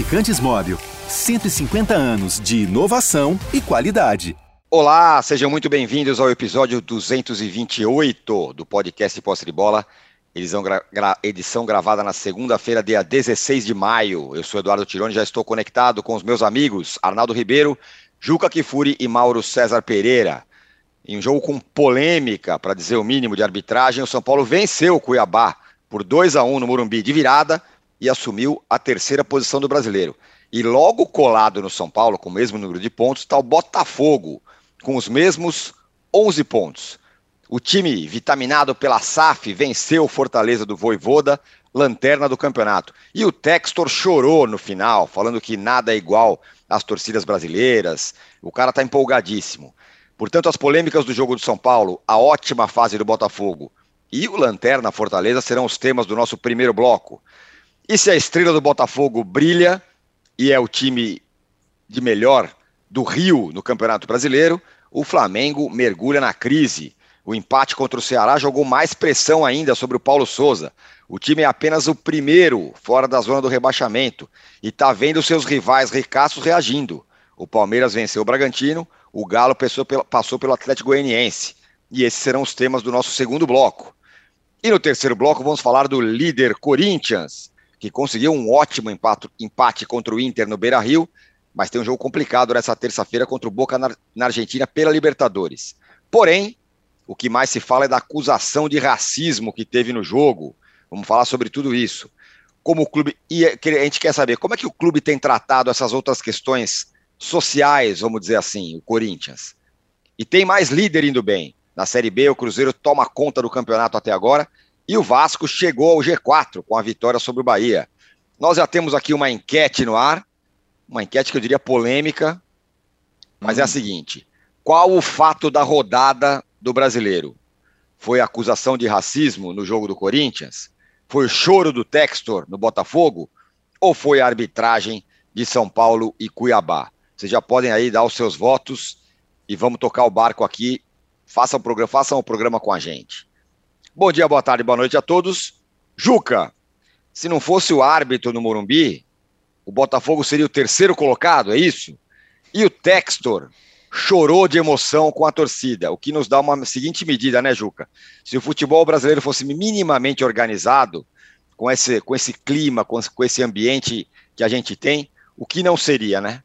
Lubrificantes Móvel. 150 anos de inovação e qualidade. Olá, sejam muito bem-vindos ao episódio 228 do podcast Posse de Bola. Edição, gra gra edição gravada na segunda-feira, dia 16 de maio. Eu sou Eduardo Tironi, já estou conectado com os meus amigos Arnaldo Ribeiro, Juca Kifuri e Mauro César Pereira. Em um jogo com polêmica, para dizer o mínimo, de arbitragem, o São Paulo venceu o Cuiabá por 2 a 1 no Morumbi de virada e assumiu a terceira posição do brasileiro. E logo colado no São Paulo, com o mesmo número de pontos, está o Botafogo, com os mesmos 11 pontos. O time, vitaminado pela SAF, venceu o Fortaleza do Voivoda, lanterna do campeonato. E o Textor chorou no final, falando que nada é igual às torcidas brasileiras. O cara está empolgadíssimo. Portanto, as polêmicas do jogo do São Paulo, a ótima fase do Botafogo e o Lanterna Fortaleza serão os temas do nosso primeiro bloco. E se a estrela do Botafogo brilha e é o time de melhor do Rio no Campeonato Brasileiro, o Flamengo mergulha na crise. O empate contra o Ceará jogou mais pressão ainda sobre o Paulo Souza. O time é apenas o primeiro fora da zona do rebaixamento e está vendo seus rivais ricaços reagindo. O Palmeiras venceu o Bragantino, o Galo passou pelo, Atlético Goianiense. E esses serão os temas do nosso segundo bloco. E no terceiro bloco vamos falar do líder Corinthians, que conseguiu um ótimo empate, contra o Inter no Beira Rio, mas tem um jogo complicado nessa terça-feira contra o Boca na, na Argentina pela Libertadores. Porém, o que mais se fala é da acusação de racismo que teve no jogo. Vamos falar sobre tudo isso. Como o clube. E a gente quer saber como é que o clube tem tratado essas outras questões sociais, vamos dizer assim, o Corinthians. E tem mais líder indo bem. Na Série B, o Cruzeiro toma conta do campeonato até agora e o Vasco chegou ao G4 com a vitória sobre o Bahia. Nós já temos aqui uma enquete no ar, uma enquete que eu diria polêmica, mas hum. é a seguinte: qual o fato da rodada do brasileiro? Foi acusação de racismo no jogo do Corinthians? Foi o choro do Textor no Botafogo? Ou foi a arbitragem de São Paulo e Cuiabá? Vocês já podem aí dar os seus votos e vamos tocar o barco aqui. Façam o programa, façam o programa com a gente. Bom dia, boa tarde, boa noite a todos. Juca, se não fosse o árbitro no Morumbi, o Botafogo seria o terceiro colocado, é isso? E o Textor chorou de emoção com a torcida, o que nos dá uma seguinte medida, né, Juca? Se o futebol brasileiro fosse minimamente organizado, com esse, com esse clima, com, com esse ambiente que a gente tem, o que não seria, né?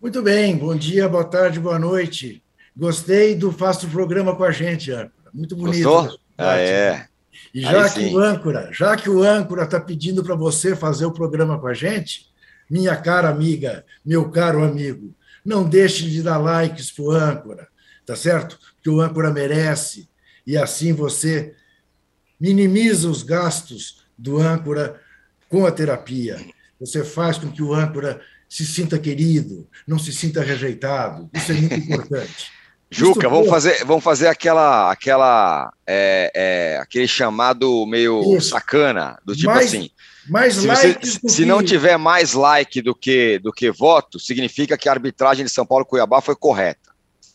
Muito bem, bom dia, boa tarde, boa noite. Gostei do Faça o Programa com a gente, âncora. Muito bonito. Gostou? Ah, é. E já Aí que sim. o âncora, já que o âncora está pedindo para você fazer o programa com a gente, minha cara amiga, meu caro amigo, não deixe de dar likes para o âncora, tá certo? Que o âncora merece. E assim você minimiza os gastos do âncora com a terapia. Você faz com que o âncora se sinta querido, não se sinta rejeitado. Isso é muito importante. Juca, vamos fazer, vamos fazer aquela, aquela, é, é, aquele chamado meio Isso. sacana, do tipo mais, assim. Mais se, você, se não tiver mais like do que, do que voto, significa que a arbitragem de São Paulo Cuiabá foi correta.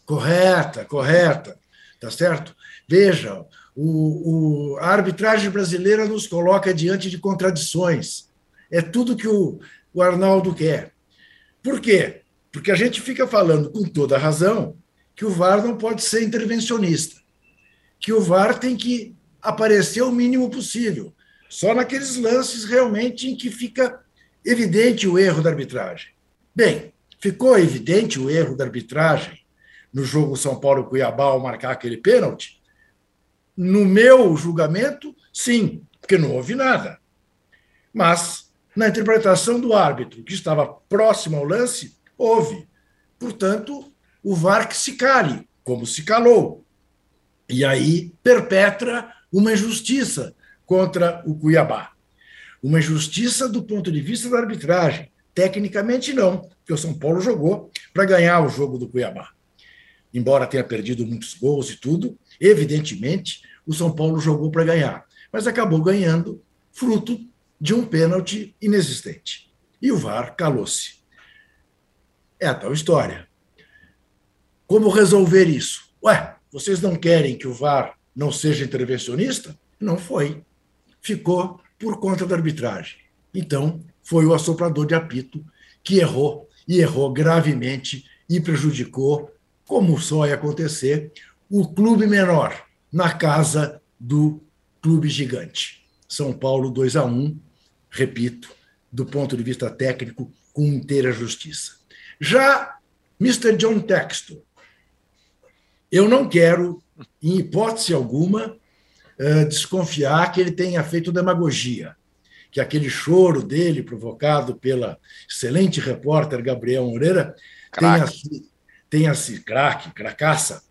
Correta, correta, tá certo? Veja, o, o, a arbitragem brasileira nos coloca diante de contradições. É tudo que o, o Arnaldo quer. Por quê? Porque a gente fica falando com toda razão que o VAR não pode ser intervencionista, que o VAR tem que aparecer o mínimo possível, só naqueles lances realmente em que fica evidente o erro da arbitragem. Bem, ficou evidente o erro da arbitragem no jogo São Paulo-Cuiabá ao marcar aquele pênalti? No meu julgamento, sim, porque não houve nada. Mas, na interpretação do árbitro, que estava próximo ao lance, houve. Portanto, o VAR que se cale, como se calou. E aí perpetra uma injustiça contra o Cuiabá. Uma injustiça do ponto de vista da arbitragem. Tecnicamente, não, porque o São Paulo jogou para ganhar o jogo do Cuiabá. Embora tenha perdido muitos gols e tudo, evidentemente, o São Paulo jogou para ganhar, mas acabou ganhando fruto de um pênalti inexistente. E o VAR calou-se. É a tal história. Como resolver isso? Ué, vocês não querem que o VAR não seja intervencionista? Não foi. Ficou por conta da arbitragem. Então, foi o assoprador de apito que errou, e errou gravemente e prejudicou, como só ia acontecer, o clube menor na casa do clube gigante. São Paulo 2 a 1, repito, do ponto de vista técnico, com inteira justiça. Já Mr. John Textor, eu não quero, em hipótese alguma, eh, desconfiar que ele tenha feito demagogia, que aquele choro dele, provocado pela excelente repórter Gabriel Moreira, tenha, tenha sido craque, cracaça,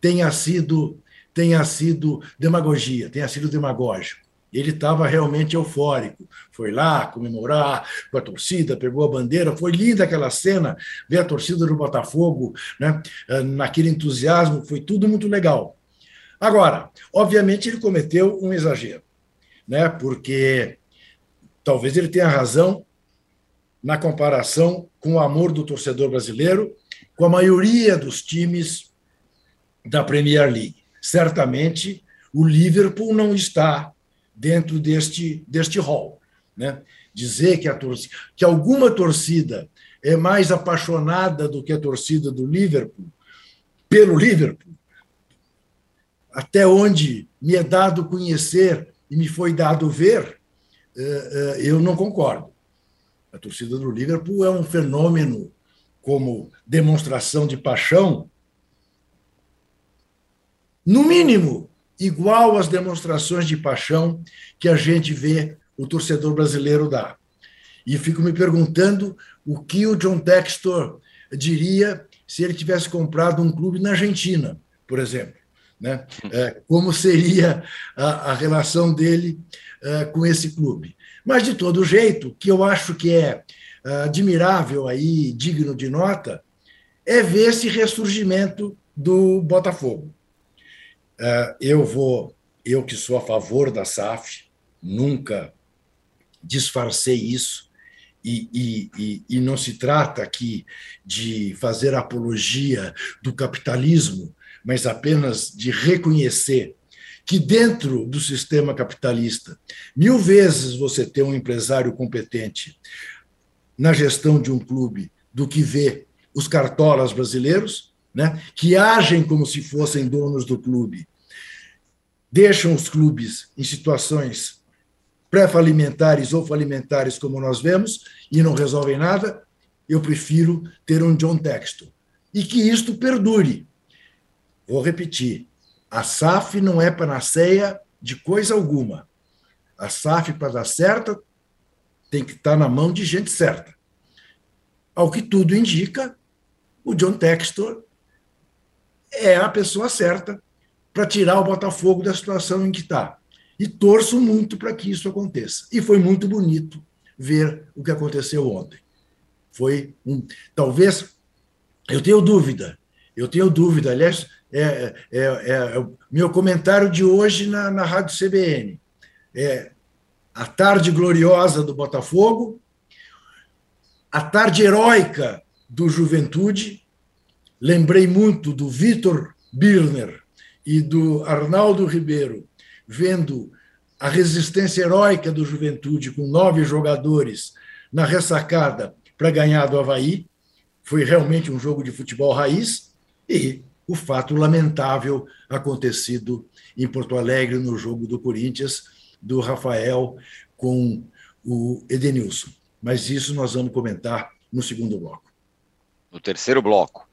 tenha sido, tenha sido demagogia, tenha sido demagógico. Ele estava realmente eufórico. Foi lá comemorar com a torcida, pegou a bandeira. Foi linda aquela cena, ver a torcida do Botafogo né, eh, naquele entusiasmo. Foi tudo muito legal. Agora, obviamente, ele cometeu um exagero, né, porque talvez ele tenha razão na comparação com o amor do torcedor brasileiro com a maioria dos times da Premier League. Certamente, o Liverpool não está dentro deste, deste hall. Né? Dizer que, a torcida, que alguma torcida é mais apaixonada do que a torcida do Liverpool, pelo Liverpool, até onde me é dado conhecer e me foi dado ver, eh, eh, eu não concordo. A torcida do Liverpool é um fenômeno como demonstração de paixão, no mínimo igual às demonstrações de paixão que a gente vê o torcedor brasileiro dar. E fico me perguntando o que o John Textor diria se ele tivesse comprado um clube na Argentina, por exemplo. Né? É, como seria a, a relação dele é, com esse clube. Mas, de todo jeito, o que eu acho que é, é admirável aí, digno de nota, é ver esse ressurgimento do Botafogo. É, eu vou, eu que sou a favor da SAF, nunca disfarcei isso, e, e, e, e, não se trata aqui de fazer apologia do capitalismo, mas apenas de reconhecer que dentro do sistema capitalista, mil vezes você ter um empresário competente na gestão de um clube do que ver os cartolas brasileiros, né, que agem como se fossem donos do clube, deixam os clubes em situações pré-falimentares ou falimentares, como nós vemos, e não resolvem nada, eu prefiro ter um John Texton. E que isto perdure. Vou repetir: a SAF não é panaceia de coisa alguma. A SAF, para dar certa, tem que estar na mão de gente certa. Ao que tudo indica, o John Textor é a pessoa certa para tirar o Botafogo da situação em que está. E torço muito para que isso aconteça. E foi muito bonito ver o que aconteceu ontem. Foi um. Talvez. Eu tenho dúvida. Eu tenho dúvida. Aliás, é, é, é, é meu comentário de hoje na, na Rádio CBN. É a tarde gloriosa do Botafogo, a tarde heróica do Juventude lembrei muito do Vitor Birner e do Arnaldo Ribeiro, vendo a resistência heróica do Juventude com nove jogadores na ressacada para ganhar do Havaí. Foi realmente um jogo de futebol raiz e o fato lamentável acontecido em Porto Alegre no jogo do Corinthians, do Rafael com o Edenilson. Mas isso nós vamos comentar no segundo bloco. No terceiro bloco.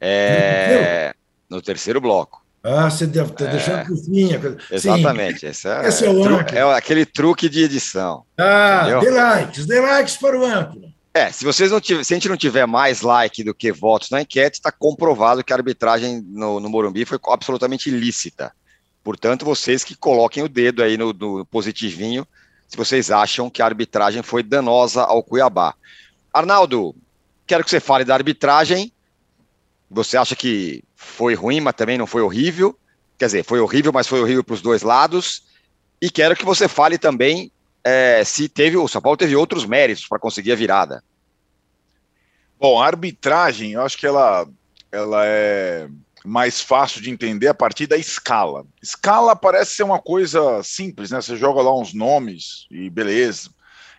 É... No terceiro bloco. Ah, você deve estar é, deixando por fim. Exatamente. Esse é, esse é, o tru, é aquele truque de edição. Ah, entendeu? dê likes, dê likes para o âncora. É, se vocês não tiver, se a gente não tiver mais like do que votos na enquete, está comprovado que a arbitragem no, no Morumbi foi absolutamente ilícita. Portanto, vocês que coloquem o dedo aí no, no positivinho, se vocês acham que a arbitragem foi danosa ao Cuiabá. Arnaldo, quero que você fale da arbitragem você acha que foi ruim, mas também não foi horrível? Quer dizer, foi horrível, mas foi horrível para os dois lados. E quero que você fale também é, se teve o São Paulo teve outros méritos para conseguir a virada. Bom, a arbitragem, eu acho que ela, ela é mais fácil de entender a partir da escala. Escala parece ser uma coisa simples, né? Você joga lá uns nomes e beleza.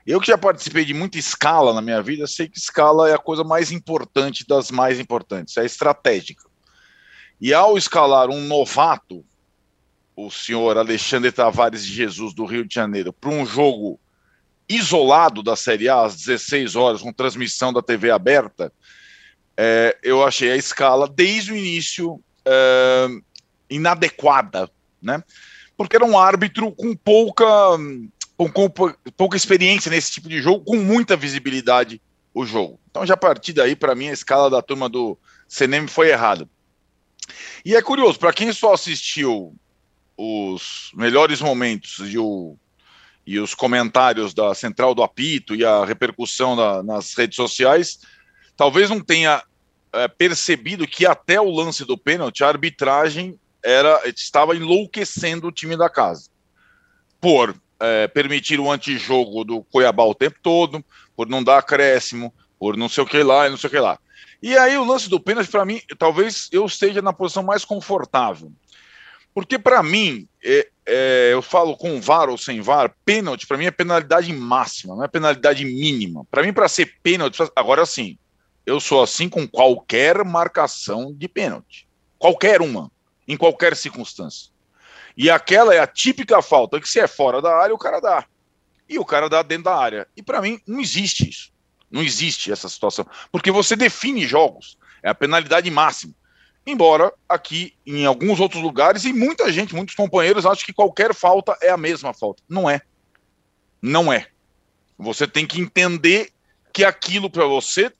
Eu que já participei de muita escala na minha vida, sei que escala é a coisa mais importante das mais importantes, é estratégica. E ao escalar um novato, o senhor Alexandre Tavares de Jesus, do Rio de Janeiro, para um jogo isolado da Série A, às 16 horas, com transmissão da TV aberta, é, eu achei a escala, desde o início, é, inadequada, né? Porque era um árbitro com pouca, com, com pouca experiência nesse tipo de jogo, com muita visibilidade o jogo. Então, já a partir daí, para mim, a escala da turma do CNM foi errada. E é curioso, para quem só assistiu os melhores momentos e, o, e os comentários da Central do Apito e a repercussão da, nas redes sociais, talvez não tenha é, percebido que até o lance do pênalti, a arbitragem era estava enlouquecendo o time da casa. Por é, permitir o antijogo do Cuiabá o tempo todo, por não dar acréscimo, por não sei o que lá e não sei o que lá. E aí o lance do pênalti, para mim, talvez eu esteja na posição mais confortável. Porque para mim, é, é, eu falo com VAR ou sem VAR, pênalti para mim é penalidade máxima, não é penalidade mínima. Para mim, para ser pênalti, agora sim, eu sou assim com qualquer marcação de pênalti. Qualquer uma, em qualquer circunstância. E aquela é a típica falta que se é fora da área, o cara dá. E o cara dá dentro da área. E para mim, não existe isso. Não existe essa situação. Porque você define jogos. É a penalidade máxima. Embora aqui, em alguns outros lugares, e muita gente, muitos companheiros acham que qualquer falta é a mesma falta. Não é. Não é. Você tem que entender que aquilo para você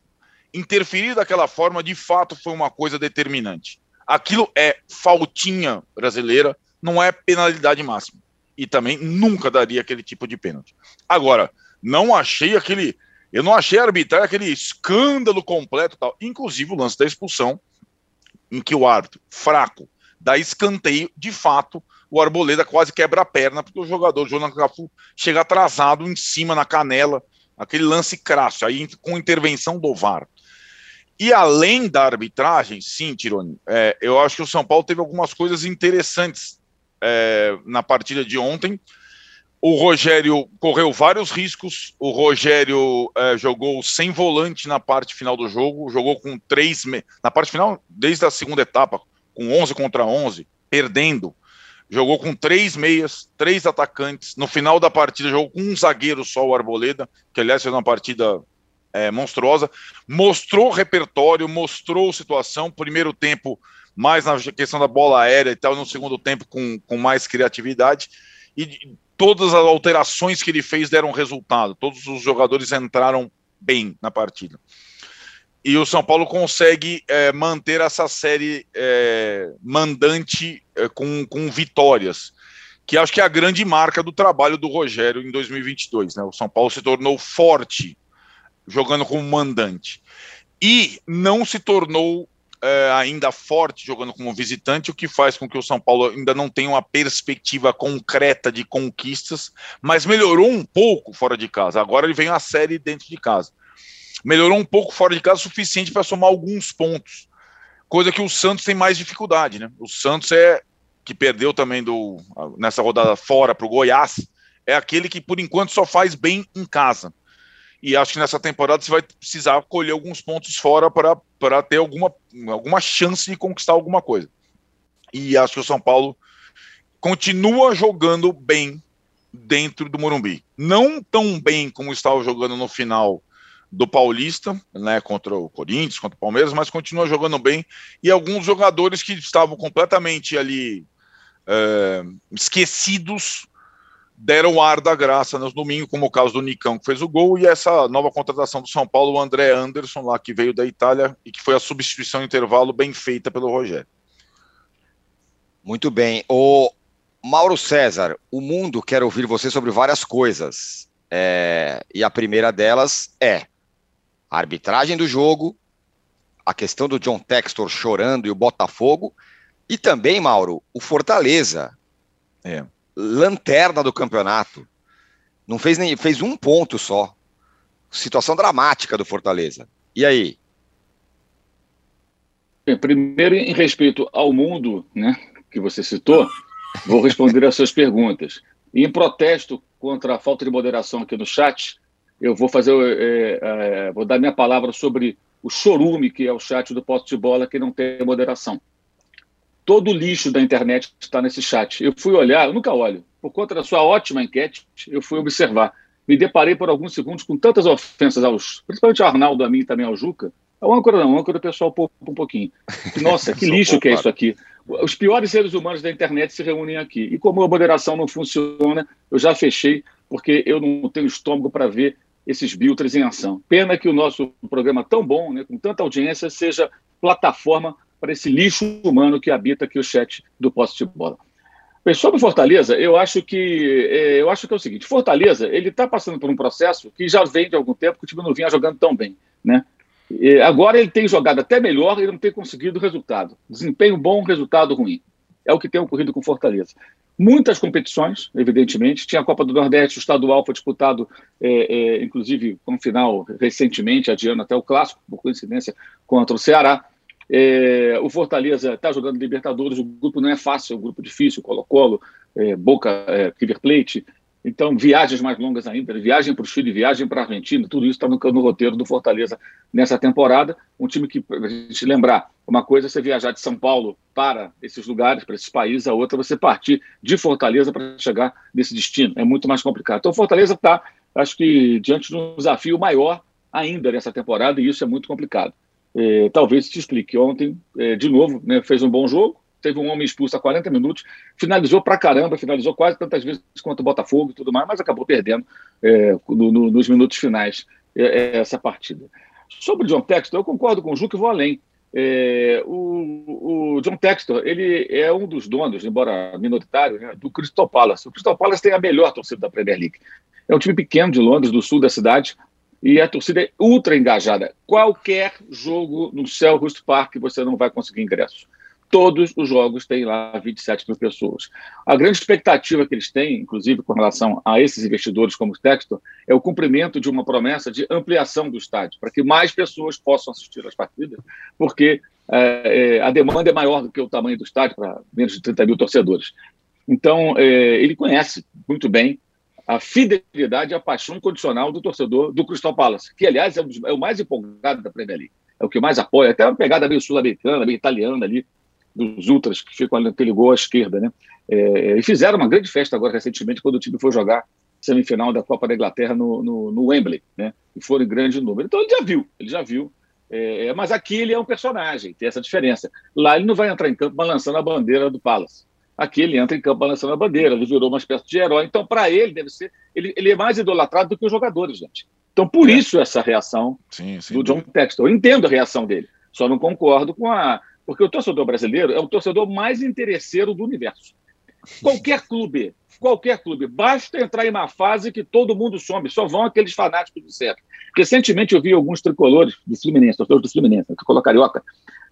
interferir daquela forma de fato foi uma coisa determinante. Aquilo é faltinha brasileira, não é penalidade máxima. E também nunca daria aquele tipo de pênalti. Agora, não achei aquele eu não achei arbitrar aquele escândalo completo tal. Inclusive o lance da expulsão, em que o árbitro, fraco, dá escanteio, de fato, o Arboleda quase quebra a perna, porque o jogador, Jonas Cafu, chega atrasado em cima na canela, aquele lance crasso, aí com intervenção do VAR. E além da arbitragem, sim, Tironi, é, eu acho que o São Paulo teve algumas coisas interessantes é, na partida de ontem, o Rogério correu vários riscos. O Rogério é, jogou sem volante na parte final do jogo, jogou com três. Me... Na parte final, desde a segunda etapa, com 11 contra 11, perdendo. Jogou com três meias, três atacantes. No final da partida, jogou com um zagueiro só, o Arboleda, que aliás fez uma partida é, monstruosa. Mostrou repertório, mostrou situação. Primeiro tempo, mais na questão da bola aérea e tal, no segundo tempo, com, com mais criatividade. E todas as alterações que ele fez deram resultado, todos os jogadores entraram bem na partida. E o São Paulo consegue é, manter essa série é, mandante é, com, com vitórias, que acho que é a grande marca do trabalho do Rogério em 2022. Né? O São Paulo se tornou forte jogando como mandante e não se tornou é, ainda forte jogando como visitante, o que faz com que o São Paulo ainda não tenha uma perspectiva concreta de conquistas, mas melhorou um pouco fora de casa. Agora ele vem a série dentro de casa. Melhorou um pouco fora de casa, suficiente para somar alguns pontos, coisa que o Santos tem mais dificuldade, né? O Santos é que perdeu também do nessa rodada fora para o Goiás, é aquele que por enquanto só faz bem em casa e acho que nessa temporada você vai precisar colher alguns pontos fora para ter alguma, alguma chance de conquistar alguma coisa. E acho que o São Paulo continua jogando bem dentro do Morumbi. Não tão bem como estava jogando no final do Paulista, né, contra o Corinthians, contra o Palmeiras, mas continua jogando bem. E alguns jogadores que estavam completamente ali é, esquecidos deram o ar da graça nos domingos, como o caso do Nicão, que fez o gol, e essa nova contratação do São Paulo, o André Anderson, lá que veio da Itália, e que foi a substituição intervalo bem feita pelo Rogério. Muito bem. O Mauro César, o mundo quer ouvir você sobre várias coisas. É, e a primeira delas é a arbitragem do jogo, a questão do John Textor chorando e o Botafogo, e também, Mauro, o Fortaleza. É lanterna do campeonato. Não fez nem fez um ponto só. Situação dramática do Fortaleza. E aí? Bem, primeiro, em respeito ao mundo, né, que você citou, vou responder às suas perguntas. E em protesto contra a falta de moderação aqui no chat, eu vou fazer, é, é, vou dar minha palavra sobre o chorume que é o chat do posto de bola que não tem moderação. Todo o lixo da internet está nesse chat. Eu fui olhar, eu nunca olho, por conta da sua ótima enquete, eu fui observar. Me deparei por alguns segundos com tantas ofensas aos, principalmente ao Arnaldo, a mim e também ao Juca. O âncora não, o âncora o pessoal poupa um pouquinho. Nossa, que lixo que é isso aqui. Os piores seres humanos da internet se reúnem aqui. E como a moderação não funciona, eu já fechei, porque eu não tenho estômago para ver esses biltres em ação. Pena que o nosso programa tão bom, né, com tanta audiência, seja plataforma para esse lixo humano que habita aqui o chat do Posse de Bola. Sobre Fortaleza, eu acho que é, eu acho que é o seguinte: Fortaleza ele está passando por um processo que já vem de algum tempo que o time não vinha jogando tão bem, né? E agora ele tem jogado até melhor e não tem conseguido resultado. Desempenho bom, resultado ruim. É o que tem ocorrido com Fortaleza. Muitas competições, evidentemente. Tinha a Copa do Nordeste, o estadual foi disputado, é, é, inclusive, com final recentemente, adiando até o clássico, por coincidência, contra o Ceará. É, o Fortaleza está jogando Libertadores, o grupo não é fácil, é um grupo difícil, Colo-Colo, é, Boca, é, River Plate. Então, viagens mais longas ainda, viagem para o Chile, viagem para a Argentina, tudo isso está no, no, roteiro do Fortaleza nessa temporada. Um time que, a gente lembrar, uma coisa é você viajar de São Paulo para esses lugares, para esses países, a outra é você partir de Fortaleza para chegar nesse destino. É muito mais complicado. Então, Fortaleza está, acho que, diante de um desafio maior ainda nessa temporada, e isso é muito complicado. É, talvez te explique. Ontem, é, de novo, né, fez um bom jogo, teve um homem expulso a 40 minutos, finalizou pra caramba, finalizou quase tantas vezes quanto o Botafogo e tudo mais, mas acabou perdendo é, no, no, nos minutos finais é, é, essa partida. Sobre o John Textor, eu concordo com o Ju que vou além. É, o, o, John Textor, ele é um dos donos, embora minoritário, né, do Crystal Palace. O Crystal Palace tem a melhor torcida da Premier League. É um time pequeno de Londres, do sul da cidade, e a torcida é ultra engajada. Qualquer jogo no Selhurst Park você não vai conseguir ingresso. Todos os jogos têm lá 27 mil pessoas. A grande expectativa que eles têm, inclusive com relação a esses investidores como o Textor, é o cumprimento de uma promessa de ampliação do estádio, para que mais pessoas possam assistir às partidas, porque é, a demanda é maior do que o tamanho do estádio, para menos de 30 mil torcedores. Então, é, ele conhece muito bem a fidelidade e a paixão incondicional do torcedor do Crystal Palace, que, aliás, é o, é o mais empolgado da Premier League. É o que mais apoia, até uma pegada meio sul-americana, meio italiana ali, dos ultras que ficam naquele gol à esquerda, né? É, e fizeram uma grande festa agora recentemente quando o time foi jogar semifinal da Copa da Inglaterra no, no, no Wembley, né? E foram em grande número. Então ele já viu, ele já viu. É, mas aqui ele é um personagem, tem essa diferença. Lá ele não vai entrar em campo balançando a bandeira do Palace. Aqui ele entra em campo balançando a bandeira, ele virou uma espécie de herói. Então, para ele, deve ser. Ele, ele é mais idolatrado do que os jogadores, gente. Então, por é. isso, essa reação sim, sim, do John Textor. Eu entendo a reação dele, só não concordo com a. Porque o torcedor brasileiro é o torcedor mais interesseiro do universo. Qualquer clube, qualquer clube, basta entrar em uma fase que todo mundo some, só vão aqueles fanáticos do certo. Recentemente eu vi alguns tricolores do Fluminense, torcedores do Fluminense, tricolor carioca,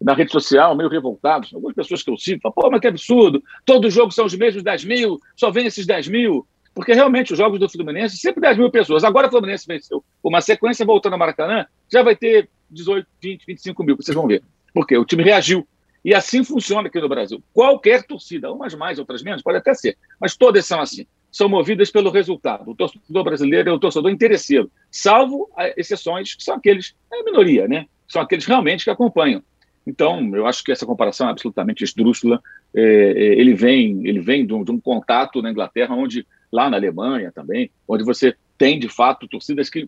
na rede social, meio revoltados. Algumas pessoas que eu cito falam, pô, mas que absurdo, todos os jogos são os mesmos 10 mil, só vem esses 10 mil. Porque realmente os jogos do Fluminense, sempre 10 mil pessoas. Agora o Fluminense venceu uma sequência voltando ao Maracanã, já vai ter 18, 20, 25 mil, vocês vão ver. Porque o time reagiu. E assim funciona aqui no Brasil. Qualquer torcida, umas mais, outras menos, pode até ser, mas todas são assim. São movidas pelo resultado. O torcedor brasileiro é o torcedor interesseiro, salvo exceções que são aqueles, é a minoria, né? São aqueles realmente que acompanham. Então, eu acho que essa comparação é absolutamente esdrúxula. É, é, ele vem, ele vem de um, de um, contato na Inglaterra, onde lá na Alemanha também, onde você tem de fato torcidas que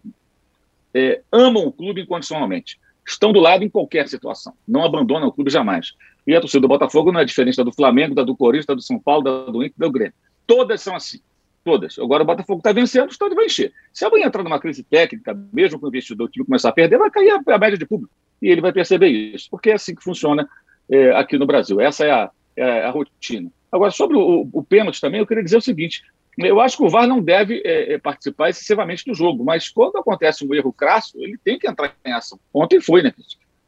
é, amam o clube incondicionalmente, estão do lado em qualquer situação, não abandonam o clube jamais. E a torcida do Botafogo não é diferente da do Flamengo, da do Corinthians, da do São Paulo, da do Inter, da do Grêmio. Todas são assim. Todas. Agora o Botafogo está vencendo, o estádio vai encher. Se amanhã entrar numa crise técnica, mesmo com o investidor time começar a perder, vai cair a, a média de público e ele vai perceber isso, porque é assim que funciona é, aqui no Brasil. Essa é a, é a rotina. Agora, sobre o, o, pênalti também, eu queria dizer o seguinte: eu acho que o VAR não deve é, é, participar excessivamente do jogo, mas quando acontece um erro crasso, ele tem que entrar em ação. Ontem foi, né?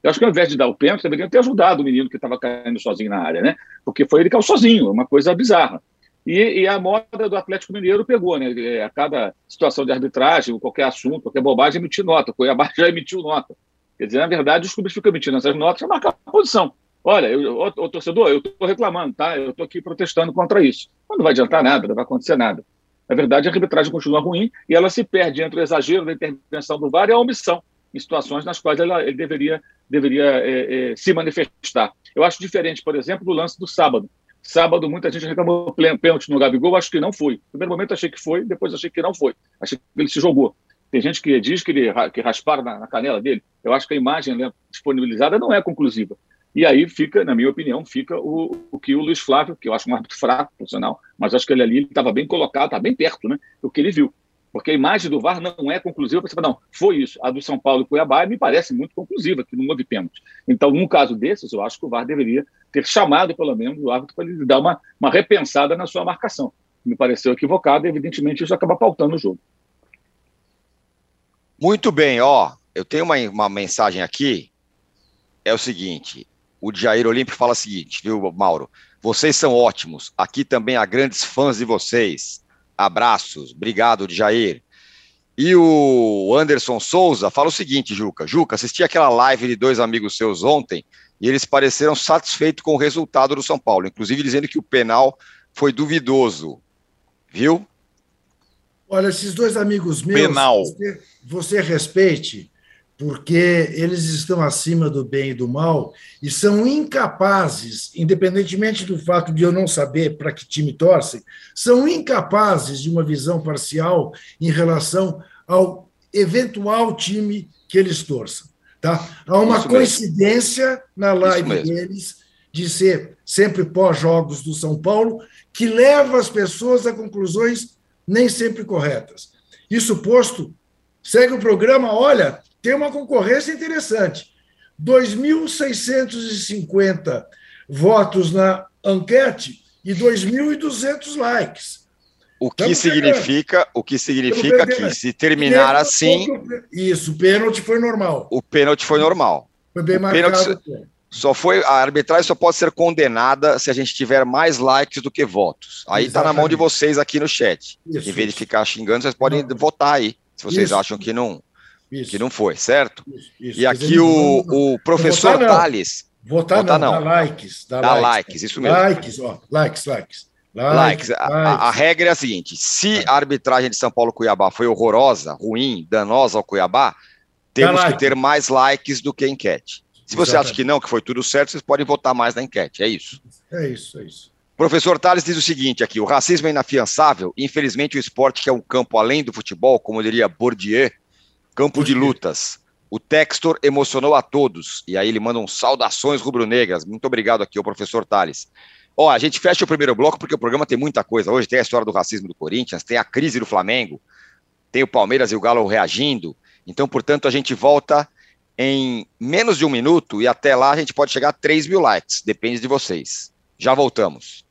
Eu acho que ao invés de dar o pênalti, deveriam ter ajudado o menino que estava caindo sozinho na área, né? Porque foi ele que caiu sozinho, uma coisa bizarra. E, e, a moda do Atlético Mineiro pegou, né? É, a cada situação de arbitragem, qualquer assunto, qualquer bobagem, emitir nota. O Cuiabá já emitiu nota. Quer dizer, na verdade, os clubes ficam emitindo essas notas para marcar a posição. Olha, o torcedor, eu estou reclamando, tá? Eu estou aqui protestando contra isso. Mas não vai adiantar nada, não vai acontecer nada. Na verdade, a arbitragem continua ruim e ela se perde entre o exagero da intervenção do VAR e a omissão em situações nas quais ela, ele deveria, deveria é, é, se manifestar. Eu acho diferente, por exemplo, do lance do sábado. Sábado, muita gente reclamou pênalti no Gabigol, acho que não foi. No primeiro momento achei que foi, depois achei que não foi. Achei que ele se jogou. Tem gente que diz que, ele, que rasparam na, na canela dele. Eu acho que a imagem né, disponibilizada não é conclusiva. E aí fica, na minha opinião, fica o, o que o Luiz Flávio, que eu acho um árbitro fraco, profissional, mas acho que ele ali estava bem colocado, estava bem perto, né? O que ele viu. Porque a imagem do VAR não é conclusiva. Você fala, não, foi isso. A do São Paulo e Cuiabá me parece muito conclusiva, que não houve pênalti. Então, num caso desses, eu acho que o VAR deveria ter chamado, pelo menos, o árbitro para ele dar uma, uma repensada na sua marcação. Me pareceu equivocado e, evidentemente, isso acaba pautando o jogo. Muito bem, ó. Eu tenho uma, uma mensagem aqui. É o seguinte: o Jair Olímpio fala o seguinte, viu, Mauro? Vocês são ótimos. Aqui também há grandes fãs de vocês. Abraços. Obrigado, Jair. E o Anderson Souza fala o seguinte, Juca. Juca, assisti aquela live de dois amigos seus ontem e eles pareceram satisfeitos com o resultado do São Paulo, inclusive dizendo que o penal foi duvidoso. Viu? Olha, esses dois amigos meus, Penal. Você, você respeite, porque eles estão acima do bem e do mal e são incapazes, independentemente do fato de eu não saber para que time torcem, são incapazes de uma visão parcial em relação ao eventual time que eles torçam. Tá? Há uma Isso coincidência mesmo. na live deles de ser sempre pós-jogos do São Paulo, que leva as pessoas a conclusões nem sempre corretas. Isso posto, segue o programa, olha, tem uma concorrência interessante. 2.650 votos na enquete e 2.200 likes. O que Estamos significa, o que significa que se terminar Pênalti assim, Isso, o pênalti foi normal. o pênalti foi normal. Foi bem O pênalti- marcado. Só foi a arbitragem só pode ser condenada se a gente tiver mais likes do que votos. Aí está na mão de vocês aqui no chat. Isso, em vez de ficar xingando, vocês podem votar aí, se vocês Isso. acham que não, isso, que não foi, certo? isso. E aqui o, o professor votar. Tales, Votar, votar não, não. dá likes. Dá, Dá likes, likes, isso mesmo. Likes, ó, likes, likes. likes. A, a- a regra é a seguinte: se a arbitragem de São Paulo Cuiabá foi horrorosa, ruim, danosa ao Cuiabá, temos que ter mais likes do que enquete. Se você acha Exatamente. que não, que foi tudo certo, vocês podem votar mais na enquete. É isso. É isso, é isso. Professor Tales diz o seguinte aqui: o racismo é inafiançável. Infelizmente, o esporte que é um campo além do futebol, como diria Bourdieu, campo de lutas. O Textor emocionou a todos. E aí ele manda um saudações rubro-negras. Muito obrigado aqui, o professor Tales. Ó, a gente fecha o primeiro bloco porque o programa tem muita coisa. Hoje tem a história do racismo do Corinthians, tem a crise do Flamengo, tem o Palmeiras e o Galo reagindo. Então, portanto, a gente volta em menos de um minuto e até lá a gente pode chegar a 3 mil likes. Depende de vocês. Já voltamos.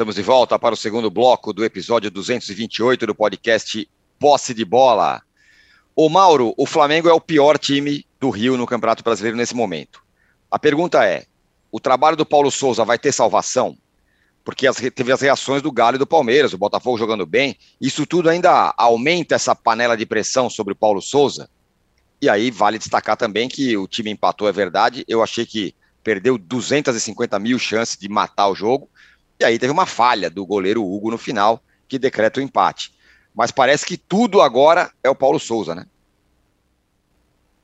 Estamos de volta para o segundo bloco do episódio 228 do podcast Posse de Bola. Ô Mauro, o Flamengo é o pior time do Rio no Campeonato Brasileiro nesse momento. A pergunta é: o trabalho do Paulo Souza vai ter salvação? Porque as, teve as reações do Galo e do Palmeiras, o Botafogo jogando bem. Isso tudo ainda aumenta essa panela de pressão sobre o Paulo Souza? E aí vale destacar também que o time empatou, é verdade. Eu achei que perdeu 250 mil chances de matar o jogo. E aí teve uma falha do goleiro Hugo no final, que decreta o empate. Mas parece que tudo agora é o Paulo Souza, né?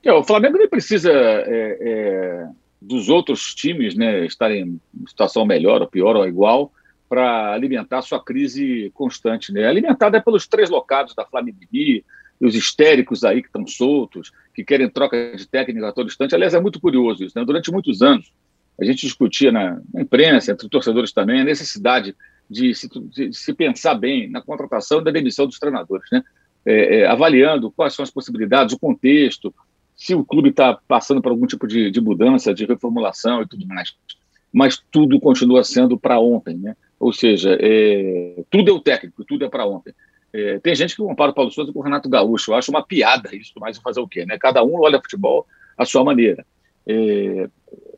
É, o Flamengo nem precisa é, é, dos outros times né, estarem em situação melhor ou pior ou igual para alimentar sua crise constante. Né? Alimentada é pelos três locados da Flamengo os histéricos aí que estão soltos, que querem troca de técnica a todo instante. Aliás, é muito curioso isso. Né? Durante muitos anos, a gente discutia na, na imprensa, entre torcedores também, a necessidade de se, de se, pensar bem na contratação e da demissão dos treinadores, né? É, é, avaliando quais são as possibilidades, o contexto, se o clube está passando por algum tipo de, de, mudança, de reformulação e tudo mais. Mas tudo continua sendo para ontem, né? Ou seja, é, tudo é o técnico, tudo é para ontem. É, tem gente que compara o Paulo Souza com o Renato Gaúcho. Eu acho uma piada isso, mas fazer o quê? Né? Cada um olha futebol à sua maneira. É,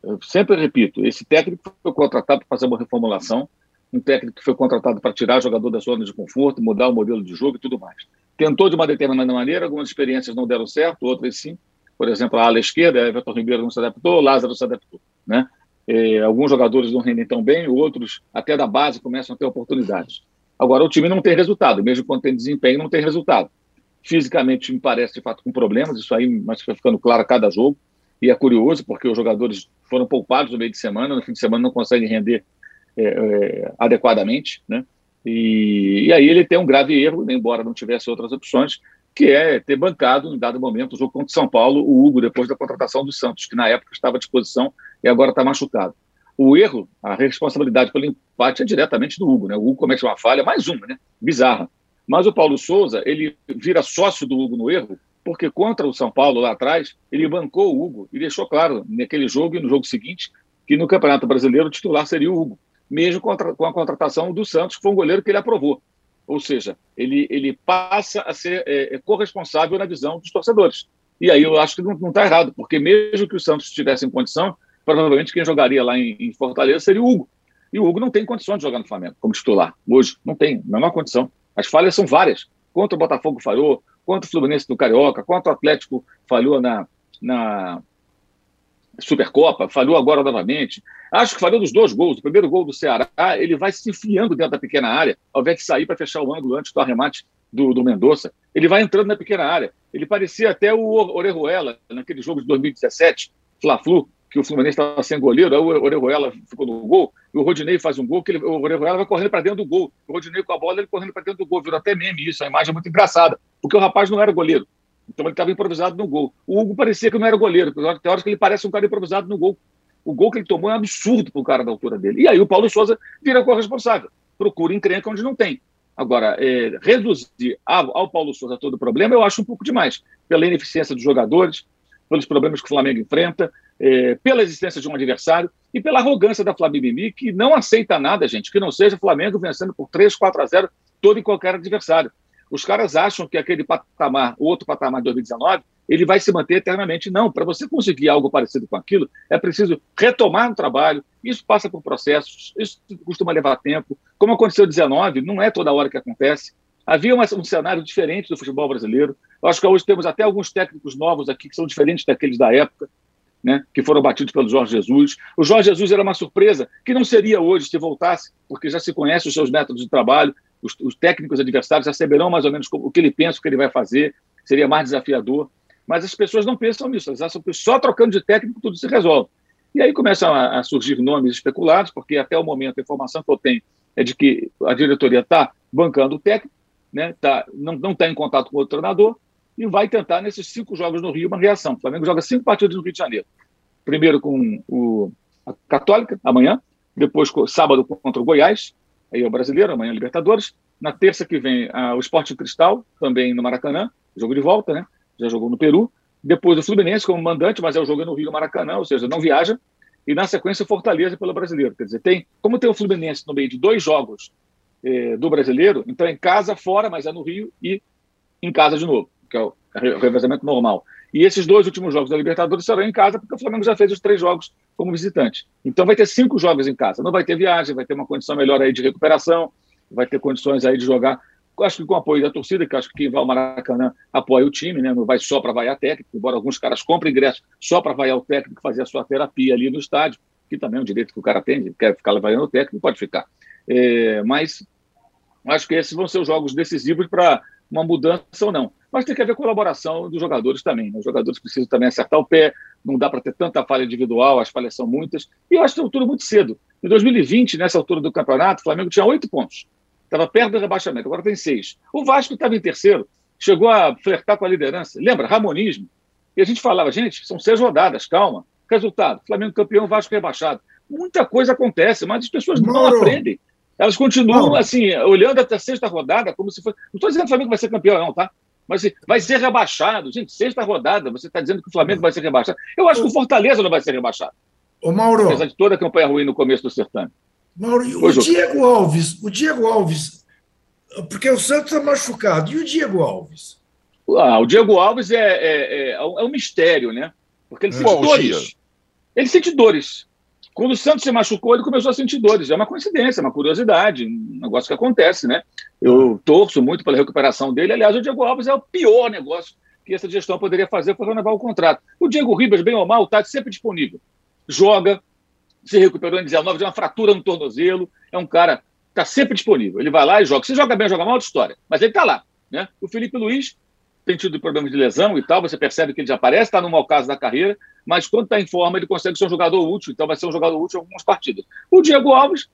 eu sempre repito, esse técnico foi contratado para fazer uma reformulação, um técnico que foi contratado para tirar o jogador da zona de conforto, mudar o modelo de jogo e tudo mais. Tentou de uma determinada maneira, algumas experiências não deram certo, outras sim. Por exemplo, a ala esquerda, Everton Ribeiro não se adaptou, Lázaro se adaptou. Né? É, alguns jogadores não rendem tão bem, outros, até da base, começam a ter oportunidades. Agora, o time não tem resultado, mesmo quando tem desempenho, não tem resultado. Fisicamente, me parece, de fato, com problemas, isso aí mas vai ficando claro a cada jogo. E é curioso, porque os jogadores foram poupados no meio de semana, no fim de semana não conseguem render é, é, adequadamente, né? E, e, aí ele tem um grave erro, embora não tivesse outras opções, que é ter bancado, em dado momento, o jogo contra o São Paulo, o Hugo, depois da contratação do Santos, que na época estava à disposição e agora está machucado. O erro, a responsabilidade pelo empate é diretamente do Hugo, né? O Hugo comete uma falha, mais uma, né? Bizarra. Mas o Paulo Souza, ele vira sócio do Hugo no erro, porque contra o São Paulo lá atrás, ele bancou o Hugo e deixou claro naquele jogo e no jogo seguinte que no Campeonato Brasileiro o titular seria o Hugo, mesmo com a contratação do Santos, que foi um goleiro que ele aprovou. Ou seja, ele, ele passa a ser é, é corresponsável na visão dos torcedores. E aí eu acho que não está errado, porque mesmo que o Santos estivesse em condição, provavelmente quem jogaria lá em, em, Fortaleza seria o Hugo. E o Hugo não tem condições de jogar no Flamengo como titular hoje. Não tem, menor condição. As falhas são várias. Contra o Botafogo falhou, contra o Fluminense no Carioca, contra o Atlético falhou na, na Supercopa, falhou agora novamente. Acho que falhou dos dois gols. O primeiro gol do Ceará, ele vai se enfiando dentro da pequena área, ao invés de sair para fechar o ângulo antes do arremate do, do Mendonça. Ele vai entrando na pequena área. Ele parecia até o Orejuela, naquele jogo de 2017, Fla-Flu, que o Fluminense estava sem goleiro, aí o Orejuela ficou no gol, e o Rodinei faz um gol, que ele, o Orejuela vai correndo para dentro do gol. O Rodinei com a bola, ele correndo para dentro do gol. Virou até meme isso, a imagem é muito engraçada, porque o rapaz não era goleiro. Então ele estava improvisado no gol. O Hugo parecia que não era goleiro, tem horas que ele parece um cara improvisado no gol. O gol que ele tomou é um absurdo para o cara da altura dele. E aí o Paulo Souza vira corresponsável. Procura encrenca onde não tem. Agora, é, reduzir ao, ao, Paulo Souza todo o problema, eu acho um pouco demais. Pela ineficiência dos jogadores, pelos problemas que o Flamengo enfrenta, é, pela existência de um adversário e pela arrogância da Flamengo que não aceita nada, gente, que não seja o Flamengo vencendo por 3, 4 a 0 todo e qualquer adversário. Os caras acham que aquele patamar, o outro patamar de 2019, ele vai se manter eternamente. Não, para você conseguir algo parecido com aquilo, é preciso retomar o trabalho. Isso passa por processos, isso costuma levar tempo. Como aconteceu em 19, não é toda hora que acontece. Havia um cenário diferente do futebol brasileiro. Eu acho que hoje temos até alguns técnicos novos aqui que são diferentes daqueles da época. Né, que foram batidos pelo Jorge Jesus. O Jorge Jesus era uma surpresa que não seria hoje se voltasse, porque já se conhece os seus métodos de trabalho, os, os técnicos adversários já saberão mais ou menos o que ele pensa, o que ele vai fazer, seria mais desafiador. Mas as pessoas não pensam nisso, elas acham que só trocando de técnico tudo se resolve. E aí começam a, a surgir nomes especulados, porque até o momento a informação que eu tenho é de que a diretoria está bancando o técnico, né, tá, não está em contato com o treinador, e vai tentar, nesses cinco jogos no Rio, uma reação. O Flamengo joga cinco partidas no Rio de Janeiro. Primeiro com o, a Católica, amanhã, depois sábado contra o Goiás, aí é o brasileiro, amanhã é Libertadores. Na terça que vem, o Esporte Cristal, também no Maracanã, jogo de volta, né? Já jogou no Peru. Depois o Fluminense como mandante, mas é o jogo no Rio Maracanã, ou seja, não viaja. E na sequência, Fortaleza pelo brasileiro. Quer dizer, tem, como tem o Fluminense no meio de dois jogos eh, do brasileiro, então é em casa, fora, mas é no Rio e em casa de novo, que é o revezamento normal. E esses dois últimos jogos da Libertadores serão em casa, porque o Flamengo já fez os três jogos como visitante. Então vai ter cinco jogos em casa. Não vai ter viagem, vai ter uma condição melhor aí de recuperação, vai ter condições aí de jogar. Acho que com o apoio da torcida, que acho que quem vai ao Maracanã apoia o time, né? não vai só para vaiar técnico, embora alguns caras comprem ingresso só para vaiar o técnico, fazer a sua terapia ali no estádio, que também é um direito que o cara tem, quer ficar vaiando o técnico, pode ficar. É, mas acho que esses vão ser os jogos decisivos para uma mudança ou não. Mas tem que haver colaboração dos jogadores também. Né? Os jogadores precisam também acertar o pé, não dá para ter tanta falha individual, as falhas são muitas. E eu acho que é tudo muito cedo. Em 2020, nessa altura do campeonato, o Flamengo tinha oito pontos. Estava perto do rebaixamento, agora tem seis. O Vasco estava em terceiro, chegou a flertar com a liderança. Lembra? Ramonismo. E a gente falava, gente, são seis rodadas, calma. Resultado: Flamengo campeão, Vasco rebaixado. Muita coisa acontece, mas as pessoas não Moro. aprendem. Elas continuam, assim, olhando até a sexta rodada, como se fosse. Não estou dizendo que o Flamengo vai ser campeão, não, tá? Mas vai ser rebaixado. Gente, sexta rodada, você está dizendo que o Flamengo vai ser rebaixado. Eu acho que o Fortaleza não vai ser rebaixado. Ô, Mauro. Apesar de toda a campanha ruim no começo do certame. Mauro, o Diego Alves, o Diego Alves, porque o Santos está machucado. E o Diego Alves? Ah, o Diego Alves é, é, é, é um mistério, né? Porque ele sente dores. Ele sente dores. Quando o Santos se machucou, ele começou a sentir dores. É uma coincidência, uma curiosidade, um negócio que acontece, né? Eu torço muito pela recuperação dele. Aliás, o Diego Alves é o pior negócio que essa gestão poderia fazer para renovar o contrato. O Diego Ribas, bem ou mal, está sempre disponível. Joga, se recuperou em 19, tem uma fratura no tornozelo, é um cara que está sempre disponível. Ele vai lá e joga. Se joga bem joga mal, é outra história. Mas ele está lá. Né? O Felipe Luiz tem tido problemas de lesão e tal, você percebe que ele já aparece, está no mau caso da carreira, mas quando está em forma, ele consegue ser um jogador útil, então vai ser um jogador útil em algumas partidas. O Diego Alves,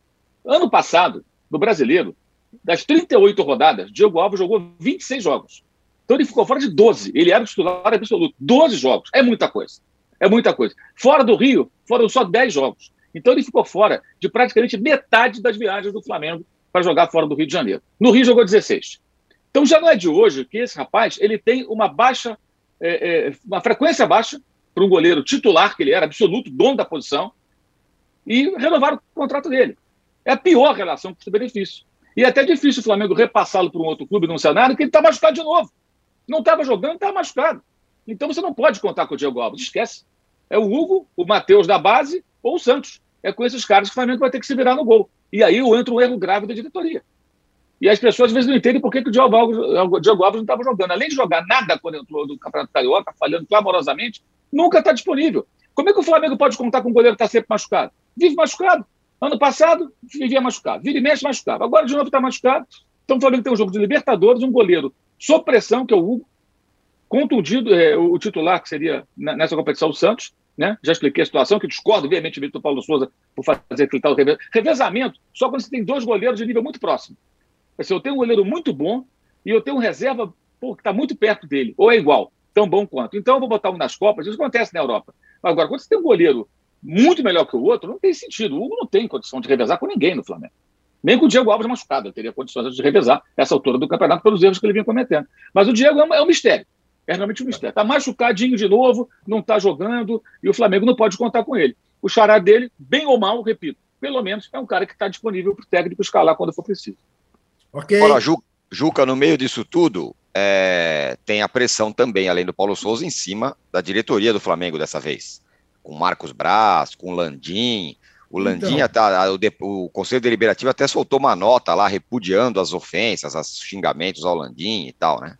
ano passado, no brasileiro, das 38 rodadas, Diego Alves jogou 26 jogos. Então ele ficou fora de 12. Ele era o titular absoluto. 12 jogos. É muita coisa. É muita coisa. Fora do Rio, foram só 10 jogos. Então ele ficou fora de praticamente metade das viagens do Flamengo para jogar fora do Rio de Janeiro. No Rio jogou 16. Então já não é de hoje que esse rapaz ele tem uma baixa, é, é, uma frequência baixa para um goleiro titular, que ele era absoluto, dono da posição, e renovaram o contrato dele. É a pior relação custo-benefício. E é até difícil o Flamengo repassá-lo para um outro clube num cenário que ele está machucado de novo. Não estava jogando, estava machucado. Então você não pode contar com o Diego Alves, esquece. É o Hugo, o Matheus da base ou o Santos. É com esses caras que o Flamengo vai ter que se virar no gol. E aí entra um erro grave da diretoria. E as pessoas às vezes não entendem por que, que o Diogo Alves, o Diogo Alves não estava jogando. Além de jogar nada quando entrou do Campeonato Carioca, falhando clamorosamente, nunca está disponível. Como é que o Flamengo pode contar com um goleiro que está sempre machucado? Vive machucado. Ano passado, vivia machucado. Vira e mexe, machucado. Agora, de novo, está machucado. Então, o Flamengo tem um jogo de Libertadores, um goleiro sob pressão, que é o Hugo, contundido, é, o titular, que seria nessa competição o Santos, né? Já expliquei a situação, que discordo veementemente do Paulo Souza por fazer aquele tal revezamento, só quando você tem dois goleiros de nível muito próximo. Assim, eu tenho um goleiro muito bom e eu tenho um reserva pô, que está muito perto dele, ou é igual, tão bom quanto. Então eu vou botar um nas Copas, isso acontece na Europa. Agora, quando você tem um goleiro muito melhor que o outro, não tem sentido. O Hugo não tem condição de revezar com ninguém no Flamengo. Nem com o Diego Alves machucado, ele teria condições de revezar essa altura do campeonato pelos erros que ele vinha cometendo. Mas o Diego é um, é um mistério. É realmente um mistério. Está machucadinho de novo, não está jogando, e o Flamengo não pode contar com ele. O xará dele, bem ou mal, repito, pelo menos é um cara que está disponível para o técnico escalar quando for preciso. Ok. Olha, Juca, no meio disso tudo, é, tem a pressão também, além do Paulo Souza, em cima da diretoria do Flamengo dessa vez. Com Marcos Braz, com Landim. O Landim, então. até, o, o, Conselho Deliberativo até soltou uma nota lá repudiando as ofensas, os xingamentos ao Landim e tal, né?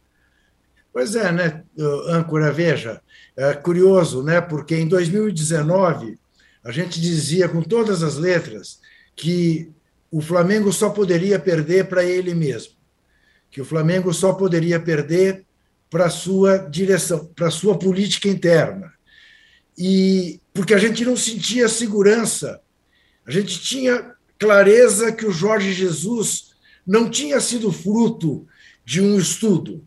Pois é, né, âncora, veja, é curioso, né, porque em 2019 a gente dizia com todas as letras que o Flamengo só poderia perder para ele mesmo, que o Flamengo só poderia perder para sua direção, para sua política interna. E porque a gente não sentia segurança, a gente tinha clareza que o Jorge Jesus não tinha sido fruto de um estudo.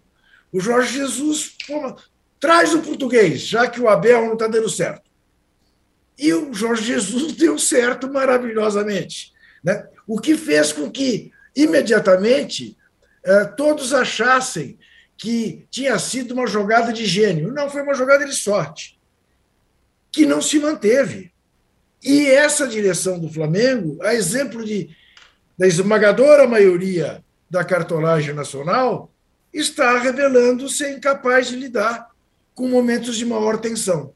O Jorge Jesus pô, traz o português, já que o Abel não está dando certo. E o Jorge Jesus deu certo maravilhosamente. Né? O que fez com que, imediatamente, eh, todos achassem que tinha sido uma jogada de gênio. Não, foi uma jogada de sorte, que não se manteve. E essa direção do Flamengo, a exemplo de, da esmagadora maioria da cartolagem nacional, está revelando ser incapaz de lidar com momentos de maior tensão.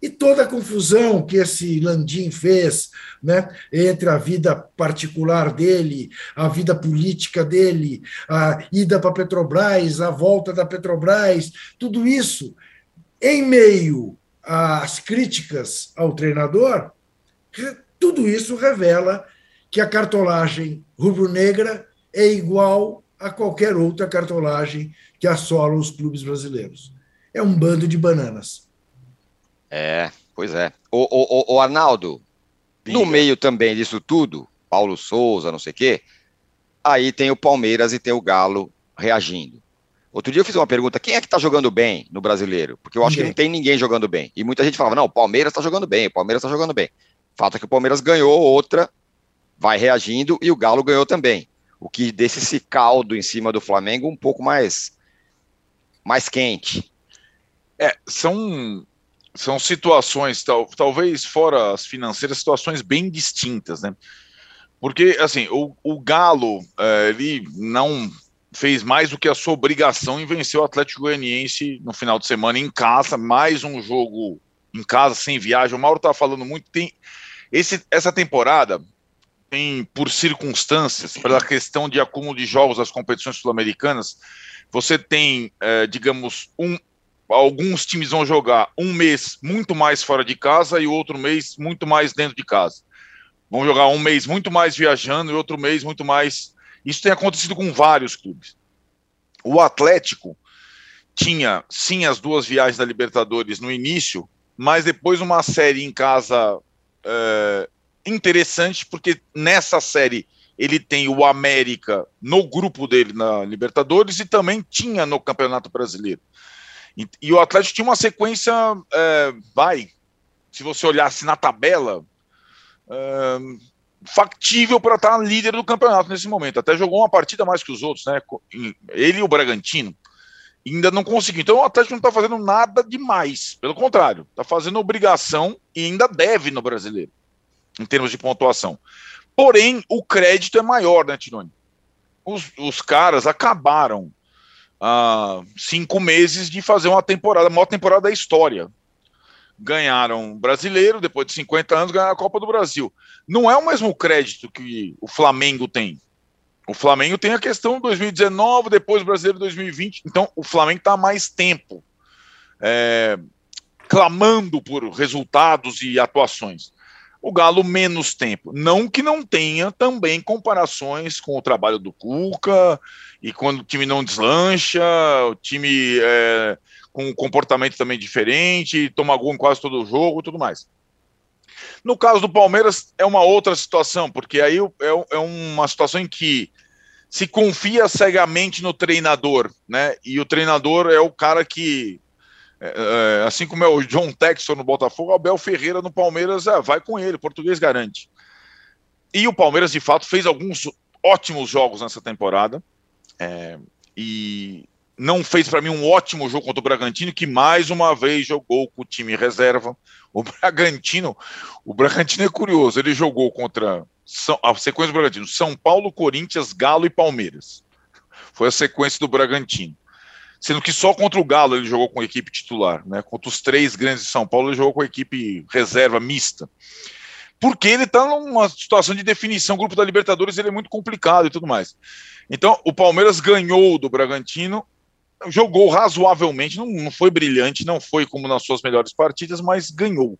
E toda a confusão que esse Landim fez né, entre a vida particular dele, a vida política dele, a ida para Petrobras, a volta da Petrobras, tudo isso, em meio às críticas ao treinador, tudo isso revela que a cartolagem rubro-negra é igual a qualquer outra cartolagem que assola os clubes brasileiros. É um bando de bananas. É, pois é. O, o, o Arnaldo, no meio também disso tudo, Paulo Souza, não sei o quê, aí tem o Palmeiras e tem o Galo reagindo. Outro dia eu fiz uma pergunta: quem é que está jogando bem no brasileiro? Porque eu acho ninguém. que não tem ninguém jogando bem. E muita gente falava: não, o Palmeiras está jogando bem, o Palmeiras está jogando bem. Fato é que o Palmeiras ganhou outra, vai reagindo, e o Galo ganhou também. O que deixa esse caldo em cima do Flamengo um pouco mais mais quente. É, são, são situações, tal, talvez fora as financeiras, situações bem distintas, né? Porque, assim, o, o Galo, é, ele não fez mais do que a sua obrigação em vencer o Atlético Goianiense no final de semana em casa, mais um jogo em casa, sem viagem. O Mauro tá falando muito, tem esse, essa temporada tem, por circunstâncias, pela questão de acúmulo de jogos das competições sul-americanas, você tem, é, digamos, um, alguns times vão jogar um mês muito mais fora de casa e outro mês muito mais dentro de casa. Vão jogar um mês muito mais viajando e outro mês muito mais. Isso tem acontecido com vários clubes. O Atlético tinha sim as duas viagens da Libertadores no início, mas depois uma série em casa é, interessante, porque nessa série ele tem o América no grupo dele na Libertadores e também tinha no Campeonato Brasileiro. E, e o Atlético tinha uma sequência, é, vai, se você olhasse na tabela, é, factível para estar líder do campeonato nesse momento. Até jogou uma partida mais que os outros, né? Ele e o Bragantino. Ainda não conseguiu. Então o Atlético não está fazendo nada demais. Pelo contrário, está fazendo obrigação e ainda deve no brasileiro, em termos de pontuação. Porém, o crédito é maior, né, Tironi? Os, os caras acabaram uh, cinco meses de fazer uma temporada, a maior temporada da história. Ganharam brasileiro, depois de 50 anos, ganharam a Copa do Brasil. Não é o mesmo crédito que o Flamengo tem. O Flamengo tem a questão 2019, depois o brasileiro 2020. Então, o Flamengo está mais tempo é, clamando por resultados e atuações o Galo menos tempo. Não que não tenha também comparações com o trabalho do Cuca e quando o time não deslancha, o time é, com um comportamento também diferente, toma gol em quase todo o jogo e tudo mais. No caso do Palmeiras, é uma outra situação, porque aí é, é uma situação em que se confia cegamente no treinador, né? E o treinador é o cara que é, é, assim como é o John Texton no Botafogo, Abel Ferreira no Palmeiras é, vai com ele, português garante. E o Palmeiras, de fato, fez alguns ótimos jogos nessa temporada. É, e não fez para mim um ótimo jogo contra o Bragantino, que mais uma vez jogou com o time reserva. O Bragantino, o Bragantino é curioso, ele jogou contra São, a sequência do Bragantino, São Paulo, Corinthians, Galo e Palmeiras. Foi a sequência do Bragantino sendo que só contra o Galo ele jogou com a equipe titular, né? Contra os três grandes de São Paulo ele jogou com a equipe reserva mista. Porque ele está numa situação de definição, o grupo da Libertadores ele é muito complicado e tudo mais. Então, o Palmeiras ganhou do Bragantino, jogou razoavelmente, não, não foi brilhante, não foi como nas suas melhores partidas, mas ganhou.